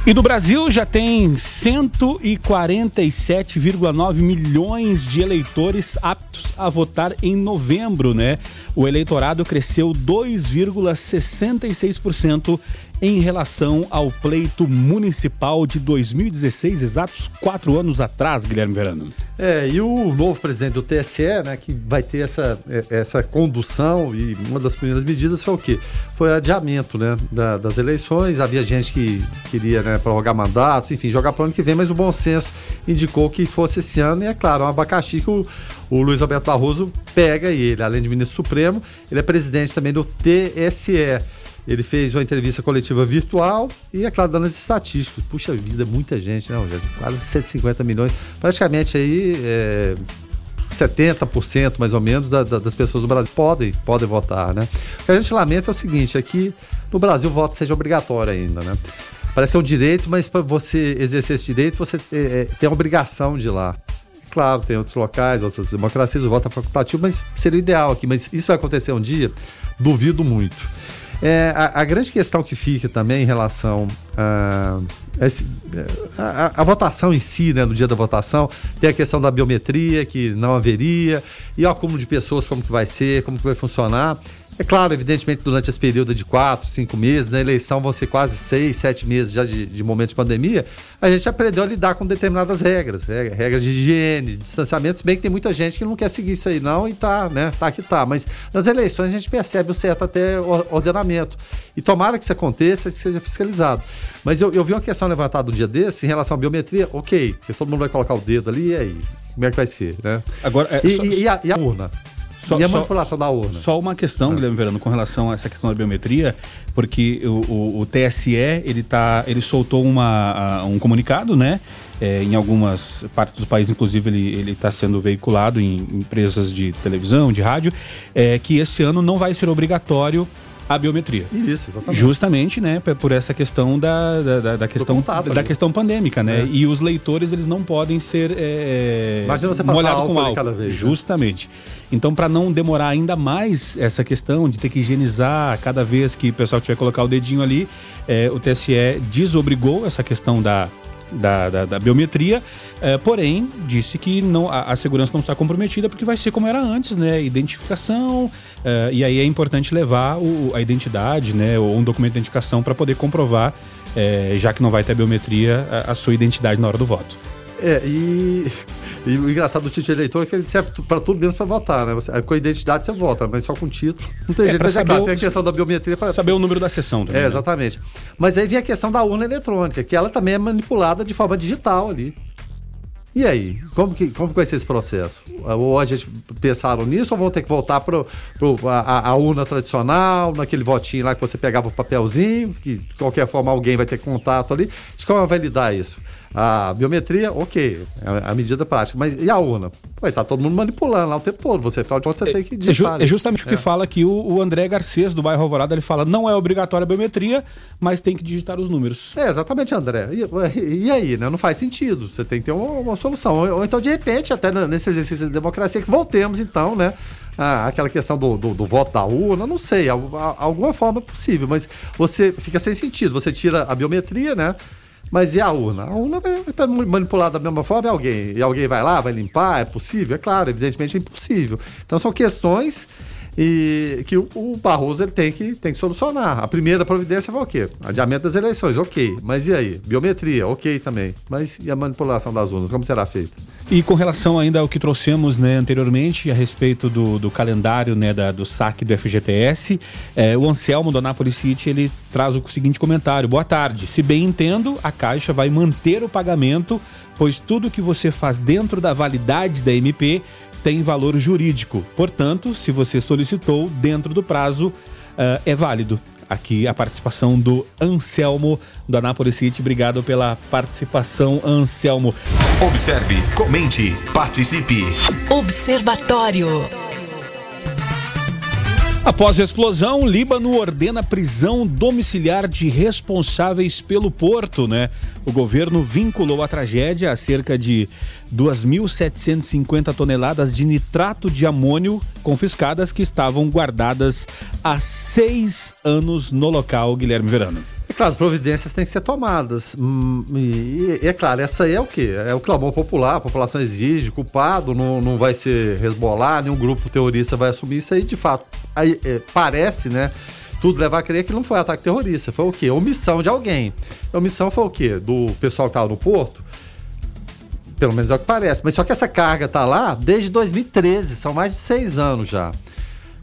E do Brasil já tem 147,9 milhões de eleitores aptos a votar em novembro, né? O eleitorado cresceu 2,66% em relação ao pleito municipal de 2016, exatos quatro anos atrás, Guilherme Verano. É, e o novo presidente do TSE, né, que vai ter essa, é, essa condução, e uma das primeiras medidas foi o quê? Foi adiamento né, da, das eleições. Havia gente que queria né, prorrogar mandatos, enfim, jogar para o ano que vem, mas o bom senso indicou que fosse esse ano, e é claro, um abacaxi que o, o Luiz Alberto Barroso pega e ele, além de ministro supremo, ele é presidente também do TSE. Ele fez uma entrevista coletiva virtual e, é claro, dando as estatísticas. Puxa vida, muita gente, né, Rogério? Quase 150 milhões. Praticamente aí é, 70% mais ou menos da, da, das pessoas do Brasil podem, podem votar, né? O que a gente lamenta é o seguinte, é que no Brasil o voto seja obrigatório ainda, né? Parece que é um direito, mas para você exercer esse direito, você é, tem a obrigação de ir lá. Claro, tem outros locais, outras democracias, o voto é facultativo, mas seria o ideal aqui. Mas isso vai acontecer um dia? Duvido muito. É, a, a, grande questão que fica também em relação a, a, a, votação em si, né, no dia da votação, tem a questão da biometria, que não haveria, e o acúmulo de pessoas, como que vai ser, como que vai funcionar. É claro, evidentemente, durante esse período de quatro, cinco meses, na eleição vão ser quase seis, sete meses já de, de momento de pandemia, a gente aprendeu a lidar com determinadas regras, regras de higiene, de distanciamento, se bem que tem muita gente que não quer seguir isso aí não e tá, né, tá que tá. Mas nas eleições a gente percebe um certo até ordenamento. E tomara que isso aconteça e que seja fiscalizado. Mas eu, eu vi uma questão levantada um dia desse em relação à biometria, ok, porque todo mundo vai colocar o dedo ali, e aí? Como é que vai ser, né? Agora, é, e, só, e, a, e a urna? Só, e a manipulação da urna? Só uma questão, é. Guilherme Verano, com relação a essa questão da biometria, porque o, o, o TSE ele, tá, ele soltou uma, um comunicado, né? É, em algumas partes do país, inclusive, ele está sendo veiculado em empresas de televisão, de rádio, é, que esse ano não vai ser obrigatório a biometria. Isso, exatamente. Justamente, né, por essa questão da, da, da questão contato, da ali. questão pandêmica, né? É. E os leitores eles não podem ser é, Imagina você passar molhado com álcool. Cada vez, né? Justamente. Né? Então, para não demorar ainda mais essa questão de ter que higienizar cada vez que o pessoal tiver que colocar o dedinho ali, é, o TSE desobrigou essa questão da da, da, da biometria, é, porém disse que não, a, a, segurança não está comprometida porque vai ser como era antes, né? Identificação, é, e aí é importante levar o, a identidade, né? Ou um documento de identificação para poder comprovar, é, já que não vai ter biometria, a, a sua identidade na hora do voto. É, e, e o engraçado do título de eleitor é que ele serve para tudo menos para votar, né? Você, com a identidade você vota, mas só com título. Não tem é, jeito. Saber é claro, tem a questão da biometria para. Saber o número da sessão também. É, né? exatamente. Mas aí vem a questão da urna eletrônica, que ela também é manipulada de forma digital ali. E aí, como que, como que vai ser esse processo? Ou a gente pensaram nisso ou vão ter que voltar para a, a, urna tradicional, naquele votinho lá que você pegava o papelzinho, que de qualquer forma alguém vai ter contato ali? De como vai lidar isso? A biometria, ok, é a medida prática. Mas e a urna? Pô, tá todo mundo manipulando lá o tempo todo. Você, afinal de contas, você tem que É, ju- digitar. é justamente o que É. fala aqui o, o André Garcês, do bairro Alvorada. Ele fala: não é obrigatória a biometria, mas tem que digitar os números. É, exatamente, André. E, e aí, né? Não faz sentido. Você tem que ter uma, uma solução. Ou, então, de repente, até nesse exercício de democracia, que voltemos, então, né? à- àquela questão do, do, do voto da urna, não sei, alguma forma possível, mas você fica sem sentido. Você tira a biometria, né? Mas e a urna? A urna vai estar manipulada da mesma forma e alguém. E alguém vai lá, vai limpar? É possível? É claro, evidentemente é impossível. Então são questões e que o, Barroso ele tem que, tem que solucionar. A primeira providência foi o quê? Adiamento das eleições, ok. Mas e aí? Biometria, ok também. Mas e a manipulação das urnas, como será feita? E com relação ainda ao que trouxemos né, anteriormente a respeito do, do calendário né, da- do saque do FGTS, eh, o Anselmo do Anápolis City ele traz o seguinte comentário: Boa tarde. Se bem entendo, a Caixa vai manter o pagamento, pois tudo que você faz dentro da validade da MP tem valor jurídico. Portanto, se você solicitou dentro do prazo, ah, é válido. Aqui a participação do Anselmo do Anápolis City. Obrigado pela participação, Anselmo. Observe, comente, participe. Observatório. Após a explosão, o Líbano ordena prisão domiciliar de responsáveis pelo porto, né? O governo vinculou a tragédia a cerca de 2.750 toneladas de nitrato de amônio confiscadas que estavam guardadas há seis anos no local, Guilherme Verano. Claro, providências têm que ser tomadas. Hum, E, e é claro, essa aí é o quê? É o clamor popular, a população exige, culpado não, não vai ser resbolar, nenhum grupo terrorista vai assumir isso aí, de fato. Aí, é, parece, né? Tudo leva a crer que não foi ataque terrorista, foi o quê? Omissão de alguém. A omissão foi o quê? Do pessoal que estava no porto? Pelo menos é o que parece. Mas só que essa carga tá lá desde 2013, são mais de seis anos já.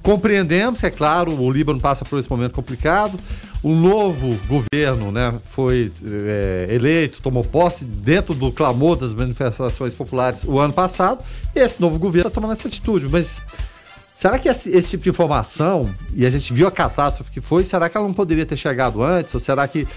Compreendemos é claro, o Líbano passa por esse momento complicado. O novo governo né, foi é, eleito, tomou posse dentro do clamor das manifestações populares o ano passado. E esse novo governo está tomando essa atitude. Mas será que esse, esse tipo de informação, e a gente viu a catástrofe que foi, será que ela não poderia ter chegado antes? Ou será que.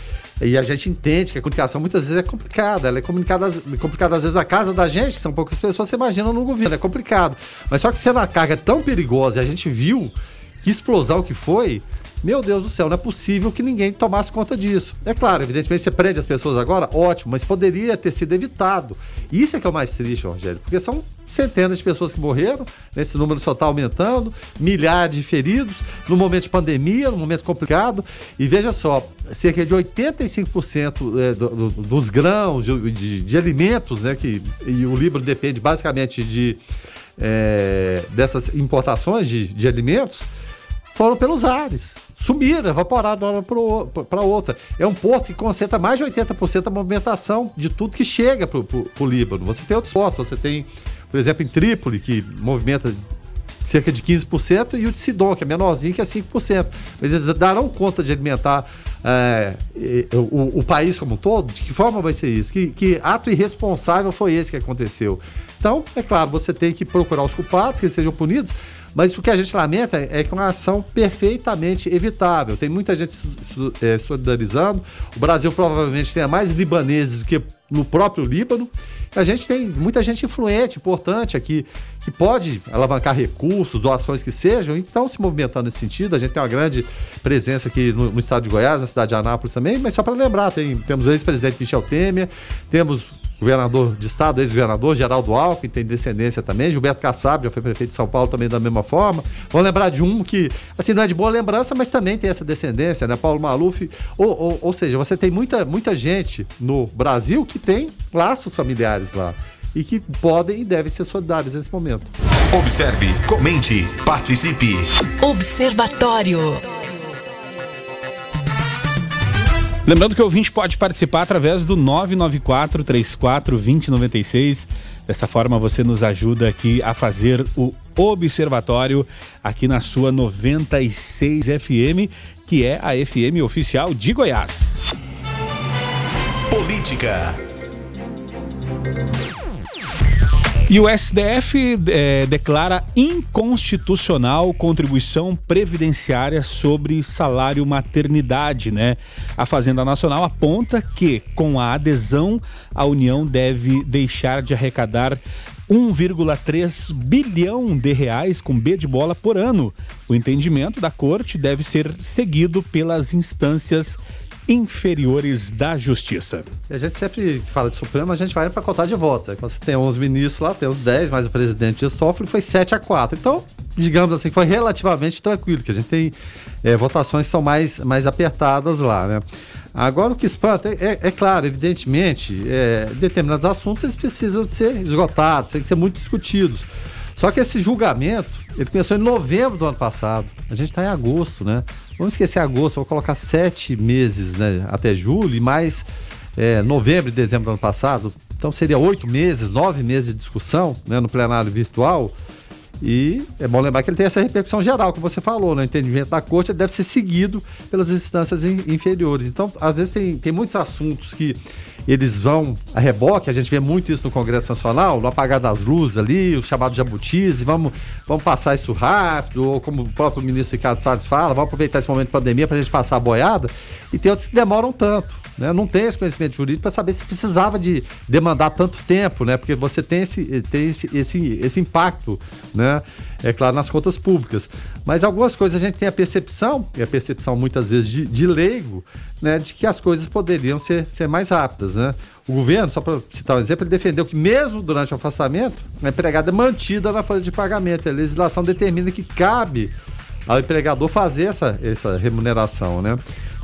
E a gente entende que a comunicação muitas vezes é complicada. Ela é comunicada, às- complicada às vezes na casa da gente, que são poucas pessoas, você imagina no governo. É complicado. Mas só que sendo uma carga tão perigosa e a gente viu que explosão que foi, meu Deus do céu, não é possível que ninguém tomasse conta disso. É claro, evidentemente você prende as pessoas agora, ótimo, mas poderia ter sido evitado. Isso é que é o mais triste, Rogério, porque são centenas de pessoas que morreram, esse número só está aumentando, milhares de feridos, no momento de pandemia, num momento complicado. E veja só, cerca de 85% é, do- do- dos grãos, de, de- alimentos, né, que, e o Líbano depende basicamente de, é, dessas importações de, de alimentos, foram pelos ares. Sumiram, evaporaram de uma hora para outra. É um porto que concentra mais de 80% da movimentação de tudo que chega para o Líbano. Você tem outros portos, você tem, por exemplo, em Trípoli, que movimenta cerca de 15%, e o de Sidon, que é menorzinho, que é 5%. Mas eles darão conta de alimentar é, o, o país como um todo? De que forma vai ser isso? Que, que ato irresponsável foi esse que aconteceu? Então, é claro, você tem que procurar os culpados, que eles sejam punidos, mas o que a gente lamenta é que é uma ação perfeitamente evitável. Tem muita gente eh, solidarizando. O Brasil provavelmente tenha mais libaneses do que no próprio Líbano. A gente tem muita gente influente, importante aqui, que pode alavancar recursos, doações que sejam, e estão se movimentando nesse sentido. A gente tem uma grande presença aqui no, no estado de Goiás, na cidade de Anápolis também, mas só para lembrar, tem, temos o ex-presidente Michel Temer, temos governador de estado, ex-governador Geraldo Alckmin, tem descendência também, Gilberto Kassab já foi prefeito de São Paulo também da mesma forma. Vamos lembrar de um que, assim, não é de boa lembrança, mas também tem essa descendência, né? Paulo Maluf. Ou, ou, ou seja, você tem muita, muita gente no Brasil que tem laços familiares lá e que podem e devem ser solidários nesse momento. Observe, comente, participe. Observatório. Lembrando que o ouvinte pode participar através do 994 34 2096. Dessa forma você nos ajuda aqui a fazer o observatório aqui na sua 96 FM, que é a FM oficial de Goiás. Política. E o SDF é, declara inconstitucional contribuição previdenciária sobre salário maternidade, né? A Fazenda Nacional aponta que, com a adesão, a União deve deixar de arrecadar 1,3 bilhão de reais com B de bola por ano. O entendimento da corte deve ser seguido pelas instâncias inferiores da justiça. A gente sempre fala de Supremo, a gente vai para contar de votos. Aí, quando você tem 11 ministros lá, tem os 10, mas o presidente Dias Toffoli foi 7 a 4. Então, digamos assim, foi relativamente tranquilo, que a gente tem é, votações que são mais, mais apertadas lá, né? Agora, o que espanta, é, é, é claro, evidentemente, é, determinados assuntos eles precisam de ser esgotados, têm que ser muito discutidos. Só que esse julgamento, ele começou em novembro do ano passado. A gente está em agosto, né? Vamos esquecer agosto, vou colocar sete meses né, até julho e mais é, novembro e dezembro do ano passado. Então seria oito meses, nove meses de discussão né, no plenário virtual. E é bom lembrar que ele tem essa repercussão geral, como você falou, né? entendimento da corte, deve ser seguido pelas instâncias in, inferiores. Então, às vezes, tem, tem muitos assuntos que eles vão a reboque, a gente vê muito isso no Congresso Nacional, no apagar das luzes ali, o chamado jabutis, vamos, vamos passar isso rápido, ou como o próprio ministro Ricardo Salles fala, vamos aproveitar esse momento de pandemia para a gente passar a boiada, e tem outros que demoram tanto. Né? Não tem esse conhecimento jurídico para saber se precisava de demandar tanto tempo, né? Porque você tem esse, tem esse, esse, esse impacto, né? É claro, nas contas públicas. Mas algumas coisas a gente tem a percepção, e a percepção muitas vezes de, de leigo, né? De que as coisas poderiam ser, ser mais rápidas, né? O governo, só para citar um exemplo, ele defendeu que mesmo durante o afastamento, a empregada é mantida na folha de pagamento. A legislação determina que cabe ao empregador fazer essa, essa remuneração, né?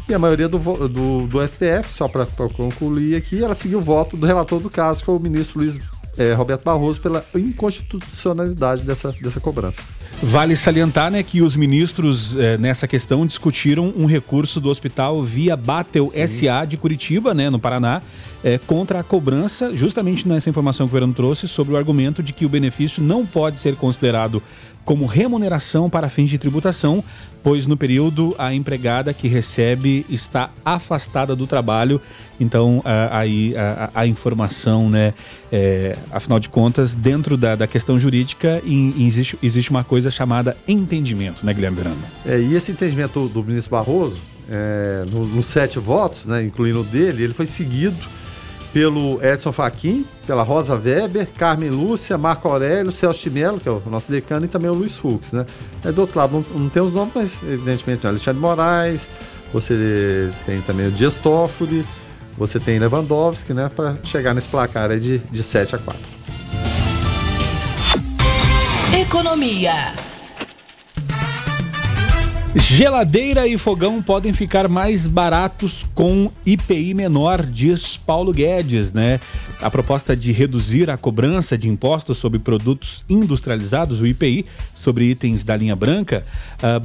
E a maioria do, do, do STF, só para concluir aqui, ela seguiu o voto do relator do caso, que é o ministro Luiz é, Roberto Barroso, pela inconstitucionalidade dessa, dessa cobrança. Vale salientar né, que os ministros eh, nessa questão discutiram um recurso do hospital Via Batel Sim. SA de Curitiba, né, no Paraná, eh, contra a cobrança, justamente nessa informação que o governo trouxe, sobre o argumento de que o benefício não pode ser considerado como remuneração para fins de tributação, pois no período a empregada que recebe está afastada do trabalho. Então, aí a, a, informação, né? É, afinal de contas, dentro da, da questão jurídica, existe, existe uma coisa chamada entendimento, né, Guilherme Verano? É, e esse entendimento do ministro Barroso, é, nos no sete votos, né, incluindo o dele, ele foi seguido pelo Edson Fachin, pela Rosa Weber, Carmen Lúcia, Marco Aurélio, Celso Timelo, que é o nosso decano, e também o Luiz Fux, né? É, do outro lado, não, não tem os nomes, mas evidentemente tem Alexandre Moraes, você tem também o Dias Toffoli, você tem Lewandowski, né? Para chegar nesse placar aí de, de 7 a 4. Economia. Geladeira e fogão podem ficar mais baratos com IPI menor, diz Paulo Guedes, né? A proposta de reduzir a cobrança de impostos sobre produtos industrializados, o IPI, sobre itens da linha branca, uh,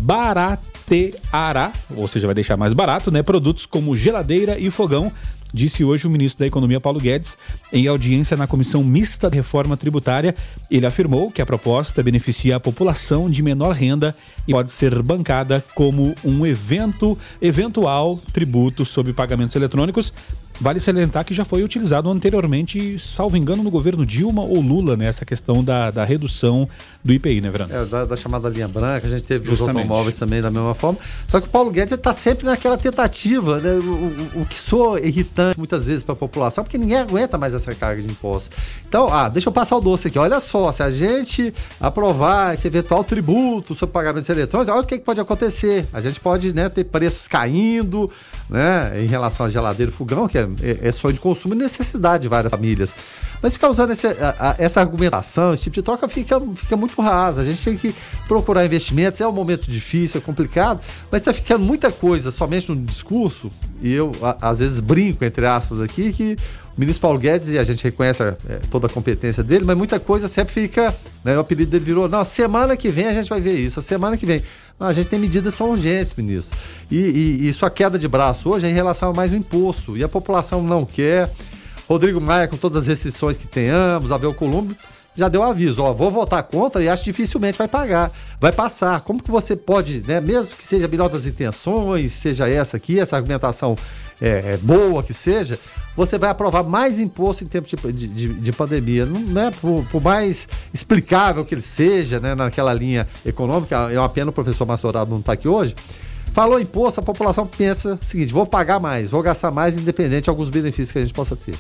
barateará, ou seja, vai deixar mais barato, né? Produtos como geladeira e fogão disse hoje o ministro da Economia Paulo Guedes em audiência na Comissão Mista de Reforma Tributária. Ele afirmou que a proposta beneficia a população de menor renda e pode ser bancada como um evento eventual tributo sobre pagamentos eletrônicos Vale salientar que já foi utilizado anteriormente, salvo engano, no governo Dilma ou Lula, nessa né, questão da, da redução do IPI, né, Verano? É, da, da, chamada linha branca, a gente teve os automóveis também da mesma forma. Só que o Paulo Guedes está sempre naquela tentativa, né? O, o, o que soa irritante muitas vezes para a população, porque ninguém aguenta mais essa carga de impostos. Então, ah, deixa eu passar o doce aqui. Olha só, se a gente aprovar esse eventual tributo sobre pagamentos eletrônicos, olha o que, que pode acontecer. A gente pode né, ter preços caindo, né, em relação à geladeira e fogão, que é, é, é sonho de consumo e necessidade de várias famílias. Mas ficar usando esse, a, a, essa argumentação, esse tipo de troca, fica, fica muito rasa. A gente tem que procurar investimentos. É um momento difícil, é complicado, mas está ficando muita coisa somente no discurso. E eu, a, às vezes, brinco, entre aspas, aqui, que o ministro Paulo Guedes, e a gente reconhece é, toda a competência dele, mas muita coisa sempre fica. Né, o apelido dele virou: não, semana que vem a gente vai ver isso, a semana que vem. A gente tem medidas são urgentes, ministro. E, e, e sua queda de braço hoje é em relação a mais um imposto. E a população não quer. Rodrigo Maia, com todas as restrições que tenhamos, Abel Columbo, já deu aviso, ó, vou votar contra e acho que dificilmente vai pagar, vai passar. Como que você pode, né, mesmo que seja melhor das intenções, seja essa aqui, essa argumentação é, é boa que seja, você vai aprovar mais imposto em tempo de, de, de pandemia. Não, né? por, por, mais explicável que ele seja, né? naquela linha econômica, é uma pena o professor Massorado não está aqui hoje. Falou imposto, a população pensa o seguinte: vou pagar mais, vou gastar mais, independente de alguns benefícios que a gente possa ter.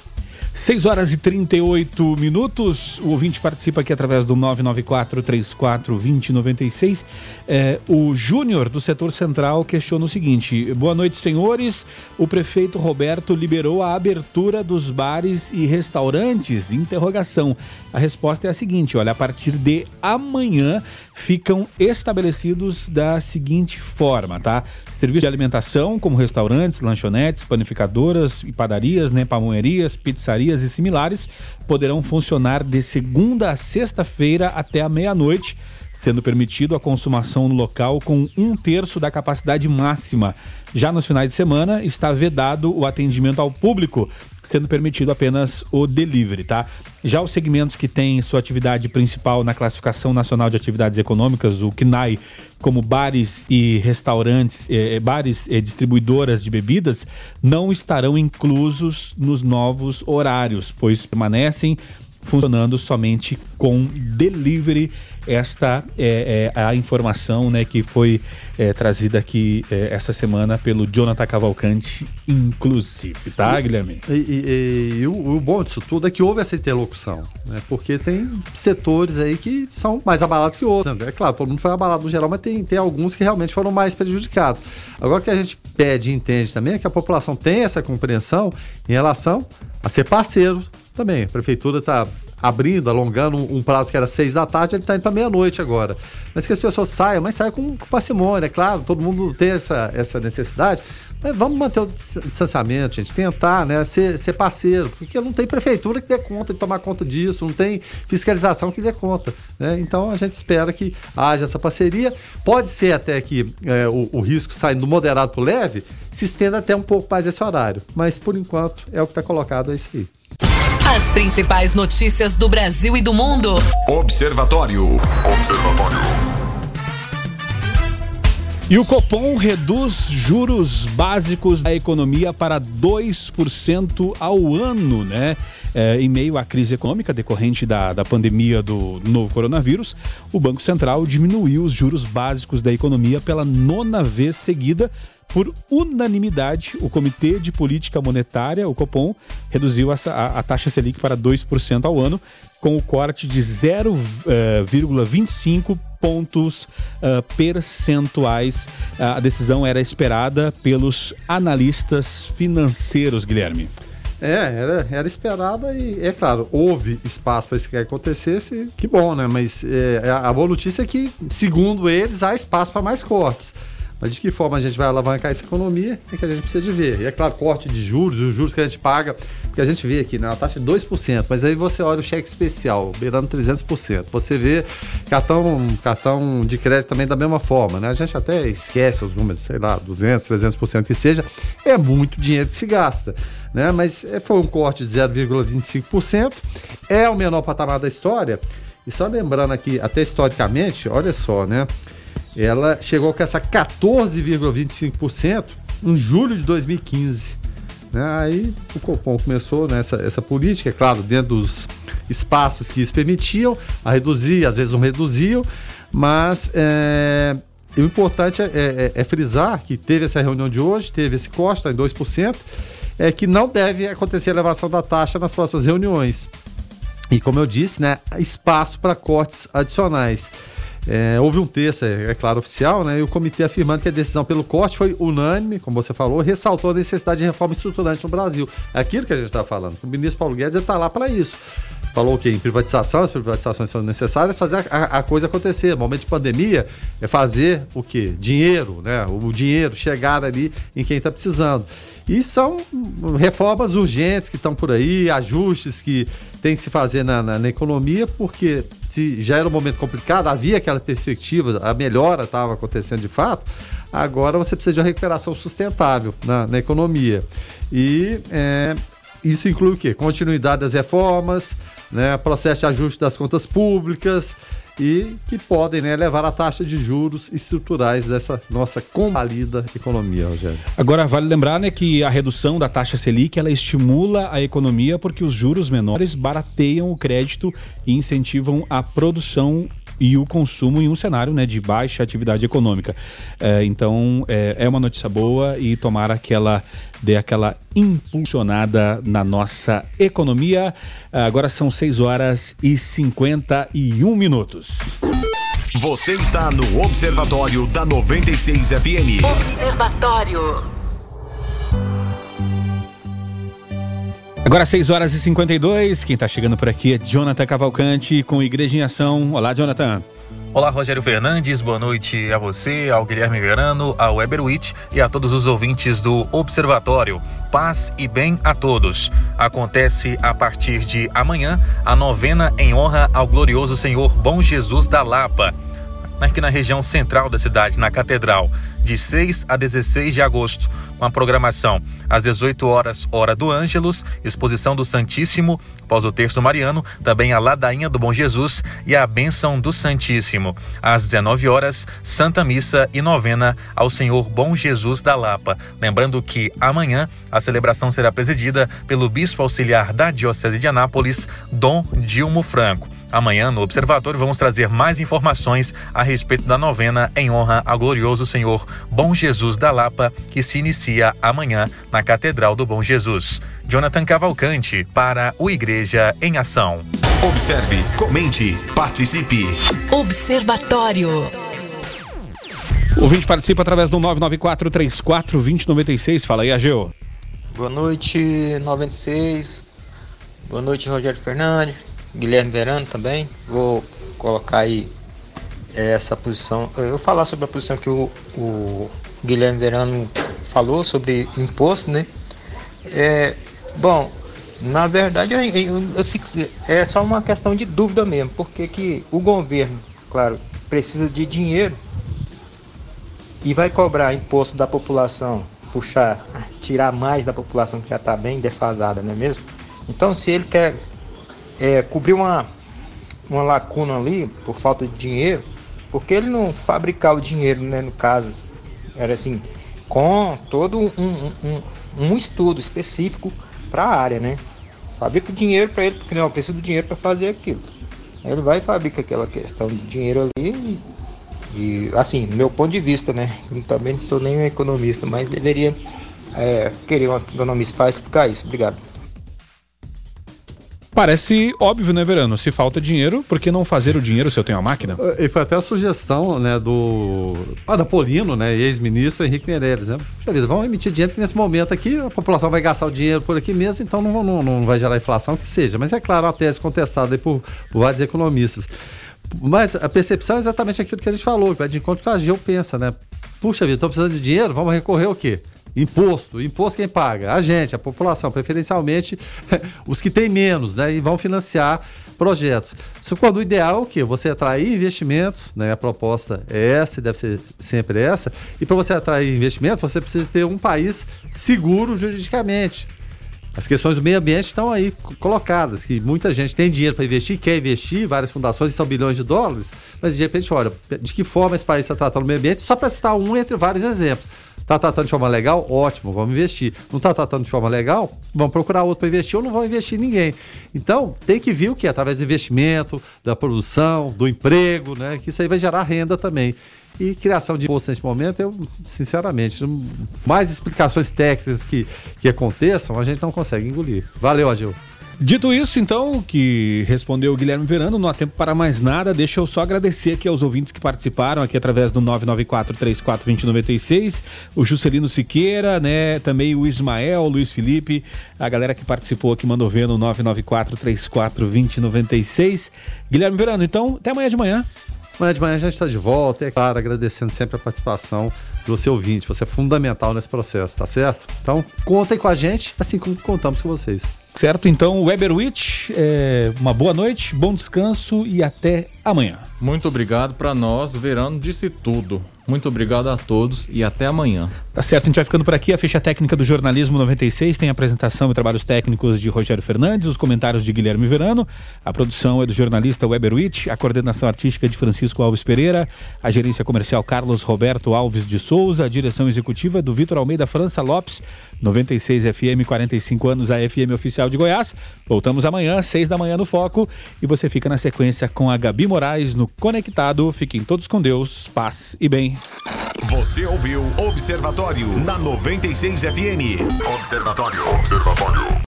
6 horas e 38 minutos. O ouvinte participa aqui através do 994-34-2096. É, o Júnior, do setor central, questiona o seguinte: Boa noite, senhores. O prefeito Roberto liberou a abertura dos bares e restaurantes? Interrogação. A resposta é a seguinte: olha, a partir de amanhã ficam estabelecidos da seguinte forma, tá? Serviço de alimentação, como restaurantes, lanchonetes, panificadoras e padarias, né, pamonherias, pizzarias e similares, poderão funcionar de segunda a sexta-feira até a meia-noite sendo permitido a consumação no local com um terço da capacidade máxima. Já nos finais de semana, está vedado o atendimento ao público, sendo permitido apenas o delivery, tá? Já os segmentos que têm sua atividade principal na Classificação Nacional de Atividades Econômicas, o CNAE, como bares e restaurantes, eh, eh, bares e distribuidoras de bebidas, não estarão inclusos nos novos horários, pois permanecem funcionando somente com delivery. Esta é, é a informação né, que foi é, trazida aqui é, essa semana pelo Jonathan Cavalcante, inclusive, tá, Guilherme? E, e, e o, o, bom disso tudo é que houve essa interlocução, né? Porque tem setores aí que são mais abalados que outros. Né? É claro, todo mundo foi abalado no geral, mas tem, tem alguns que realmente foram mais prejudicados. Agora o que a gente pede e entende também é que a população tem essa compreensão em relação a ser parceiro também. A prefeitura está abrindo, alongando um, prazo que era seis da tarde, ele está indo para meia-noite agora. Mas que as pessoas saiam, mas saiam com, parcimônia, é claro, todo mundo tem essa, essa necessidade. Mas vamos manter o distanciamento, gente, tentar né, ser, ser parceiro, porque não tem prefeitura que dê conta de tomar conta disso, não tem fiscalização que dê conta. Né? Então a gente espera que haja essa parceria. Pode ser até que é, o, o risco saindo do moderado para o leve se estenda até um pouco mais esse horário, mas por enquanto é o que está colocado, é isso aí. As principais notícias do Brasil e do mundo. Observatório. Observatório. E o Copom reduz juros básicos da economia para 2% ao ano, né? É, em meio à crise econômica decorrente da, da pandemia do novo coronavírus, o Banco Central diminuiu os juros básicos da economia pela nona vez seguida, por unanimidade, o Comitê de Política Monetária, o Copom, reduziu essa, a, a taxa Selic para 2% ao ano, com o corte de 0,25 uh, pontos uh, percentuais. A decisão era esperada pelos analistas financeiros, Guilherme. É, era, era esperada e, é claro, houve espaço para isso que acontecesse, que bom, né? Mas é, a boa notícia é que, segundo eles, há espaço para mais cortes. Mas de que forma a gente vai alavancar essa economia é que a gente precisa de ver. E é claro, corte de juros, os juros que a gente paga, que a gente vê aqui, né? Uma taxa de 2%, mas aí você olha o cheque especial, beirando 300%. Você vê cartão, cartão de crédito também da mesma forma, né? A gente até esquece os números, sei lá, 200, 300% que seja. É muito dinheiro que se gasta, né? Mas é, foi um corte de 0,25%. É o menor patamar da história. E só lembrando aqui, até historicamente, olha só, né? Ela chegou com essa 14,25% em julho de 2015. Né? Aí o Copom começou nessa essa política, é claro, dentro dos espaços que isso permitiam, a reduzir, às vezes não reduziam, mas é, o importante é, é, é, frisar que teve essa reunião de hoje, teve esse corte, está em 2%, é que não deve acontecer elevação da taxa nas próximas reuniões. E como eu disse, né, espaço para cortes adicionais. É, houve um texto, é, é, claro, oficial, né? E o comitê afirmando que a decisão pelo corte foi unânime, como você falou, ressaltou a necessidade de reforma estruturante no Brasil. É aquilo que a gente está falando. O ministro Paulo Guedes está lá para isso. Falou que em privatização, as privatizações são necessárias, fazer a, a, coisa acontecer. No momento de pandemia, é fazer o quê? Dinheiro, né? O dinheiro chegar ali em quem está precisando. E são reformas urgentes que estão por aí, ajustes que tem que se fazer na, na, na, economia, porque se já era um momento complicado, havia aquela perspectiva, a melhora estava acontecendo de fato, agora você precisa de uma recuperação sustentável na, na economia. E é, isso inclui o quê? Continuidade das reformas, né, processo de ajuste das contas públicas e que podem né, levar a taxa de juros estruturais dessa nossa combalida economia, Rogério. Agora, vale lembrar né, que a redução da taxa Selic ela estimula a economia porque os juros menores barateiam o crédito e incentivam a produção e o consumo em um cenário né, de baixa atividade econômica. É, então é, é, uma notícia boa e tomara que ela dê aquela impulsionada na nossa economia. Agora são 6 horas e 51 minutos. Você está no Observatório da 96 FM. Observatório. Agora 6 horas e 52, quem está chegando por aqui é Jonathan Cavalcante com Igreja em Ação. Olá, Jonathan. Olá, Rogério Fernandes, boa noite a você, ao Guilherme Verano, ao Weber Witt e a todos os ouvintes do Observatório. Paz e bem a todos. Acontece a partir de amanhã a novena em honra ao glorioso Senhor Bom Jesus da Lapa aqui na região central da cidade, na Catedral, de 6 a 16 de agosto, com a programação às 18 horas, hora do Ângelus, exposição do Santíssimo, após o terço mariano, também a ladainha do Bom Jesus e a bênção do Santíssimo. Às 19 horas, Santa Missa e novena ao Senhor Bom Jesus da Lapa. Lembrando que amanhã a celebração será presidida pelo bispo auxiliar da Diocese de Anápolis, Dom Dilmo Franco. Amanhã, no Observatório, vamos trazer mais informações a respeito da novena em honra ao glorioso Senhor Bom Jesus da Lapa, que se inicia amanhã na Catedral do Bom Jesus. Jonathan Cavalcante, para o Igreja em Ação. Observe, comente, participe. Observatório. O ouvinte participa através do 994 34 2096. Fala aí, Ageu. Boa noite, 96. Boa noite, Rogério Fernandes. Guilherme Verano também. Vou colocar aí essa posição. Eu vou falar sobre a posição que o, o Guilherme Verano falou sobre imposto, né? É, bom, na verdade eu, eu, eu fico, é só uma questão de dúvida mesmo, porque que o governo, claro, precisa de dinheiro e vai cobrar imposto da população, puxar, tirar mais da população que já está bem defasada, não é mesmo? Então, se ele quer é, cobrir uma, uma lacuna ali por falta de dinheiro, porque ele não fabricava o dinheiro, né, no caso, era assim, com todo um, um, um, estudo específico para a área, né? Fabrica o dinheiro para ele, porque não precisa do dinheiro para fazer aquilo. Ele vai e fabrica aquela questão de dinheiro ali e, assim, meu ponto de vista, né? Eu também não sou nem um economista, mas deveria é, querer um economista para explicar isso. Obrigado. Parece óbvio, né, Verano? Se falta dinheiro, por que não fazer o dinheiro se eu tenho a máquina? E foi até a sugestão, né, do Anapolino, né, ex-ministro Henrique Meirelles, né? Puxa vida, vamos emitir dinheiro que nesse momento aqui a população vai gastar o dinheiro por aqui mesmo, então não, não, não vai gerar inflação, que seja. Mas é claro, a tese contestada por, vários economistas. Mas a percepção é exatamente aquilo que a gente falou, que vai de encontro com a Geo pensa, né? Puxa vida, estou precisando de dinheiro, vamos recorrer ao quê? Imposto. Imposto quem paga? A gente, a população, preferencialmente os que têm menos, né? E vão financiar projetos. Isso quando o ideal é o quê? Você atrair investimentos, né? A proposta é essa deve ser sempre essa. E para você atrair investimentos, você precisa ter um país seguro juridicamente. As questões do meio ambiente estão aí colocadas, que muita gente tem dinheiro para investir, quer investir, várias fundações são bilhões de dólares, mas de repente, olha, de que forma esse país está tratando o meio ambiente, só para citar um entre vários exemplos. Está tratando de forma legal? Ótimo, vamos investir. Não está tratando de forma legal? Vamos procurar outro para investir ou não vão investir ninguém. Então, tem que ver o que? Através do investimento, da produção, do emprego, né? Que isso aí vai gerar renda também. E criação de imposto nesse momento, eu, sinceramente, mais explicações técnicas que, que aconteçam, a gente não consegue engolir. Valeu, Agil. Dito isso, então, que respondeu o Guilherme Verano, não há tempo para mais nada. Deixa eu só agradecer aqui aos ouvintes que participaram aqui através do 994-34-2096, o Juscelino Siqueira, né? Também o Ismael, o Luiz Felipe, a galera que participou aqui mandou ver no 994-34-2096. Guilherme Verano, então, até amanhã de manhã. Amanhã de manhã a gente está de volta, é claro, agradecendo sempre a participação do seu ouvinte. Você é fundamental nesse processo, tá certo? Então, contem com a gente, assim como contamos com vocês. Certo, então, Weberwitch, é, uma boa noite, bom descanso e até amanhã. Muito obrigado para nós. Verano disse tudo. Muito obrigado a todos e até amanhã. Tá certo, a gente vai ficando por aqui. A ficha técnica do Jornalismo 96 tem a apresentação e trabalhos técnicos de Rogério Fernandes, os comentários de Guilherme Verano. A produção é do jornalista Weber Witt, a coordenação artística é de Francisco Alves Pereira, a gerência comercial Carlos Roberto Alves de Souza, a direção executiva é do Vitor Almeida França Lopes, 96 FM, 45 anos, a FM oficial de Goiás. Voltamos amanhã, 6 da manhã no Foco, e você fica na sequência com a Gabi Moraes no Conectado. Fiquem todos com Deus, paz e bem. Você ouviu Observatório na 96 FM. Observatório. Observatório.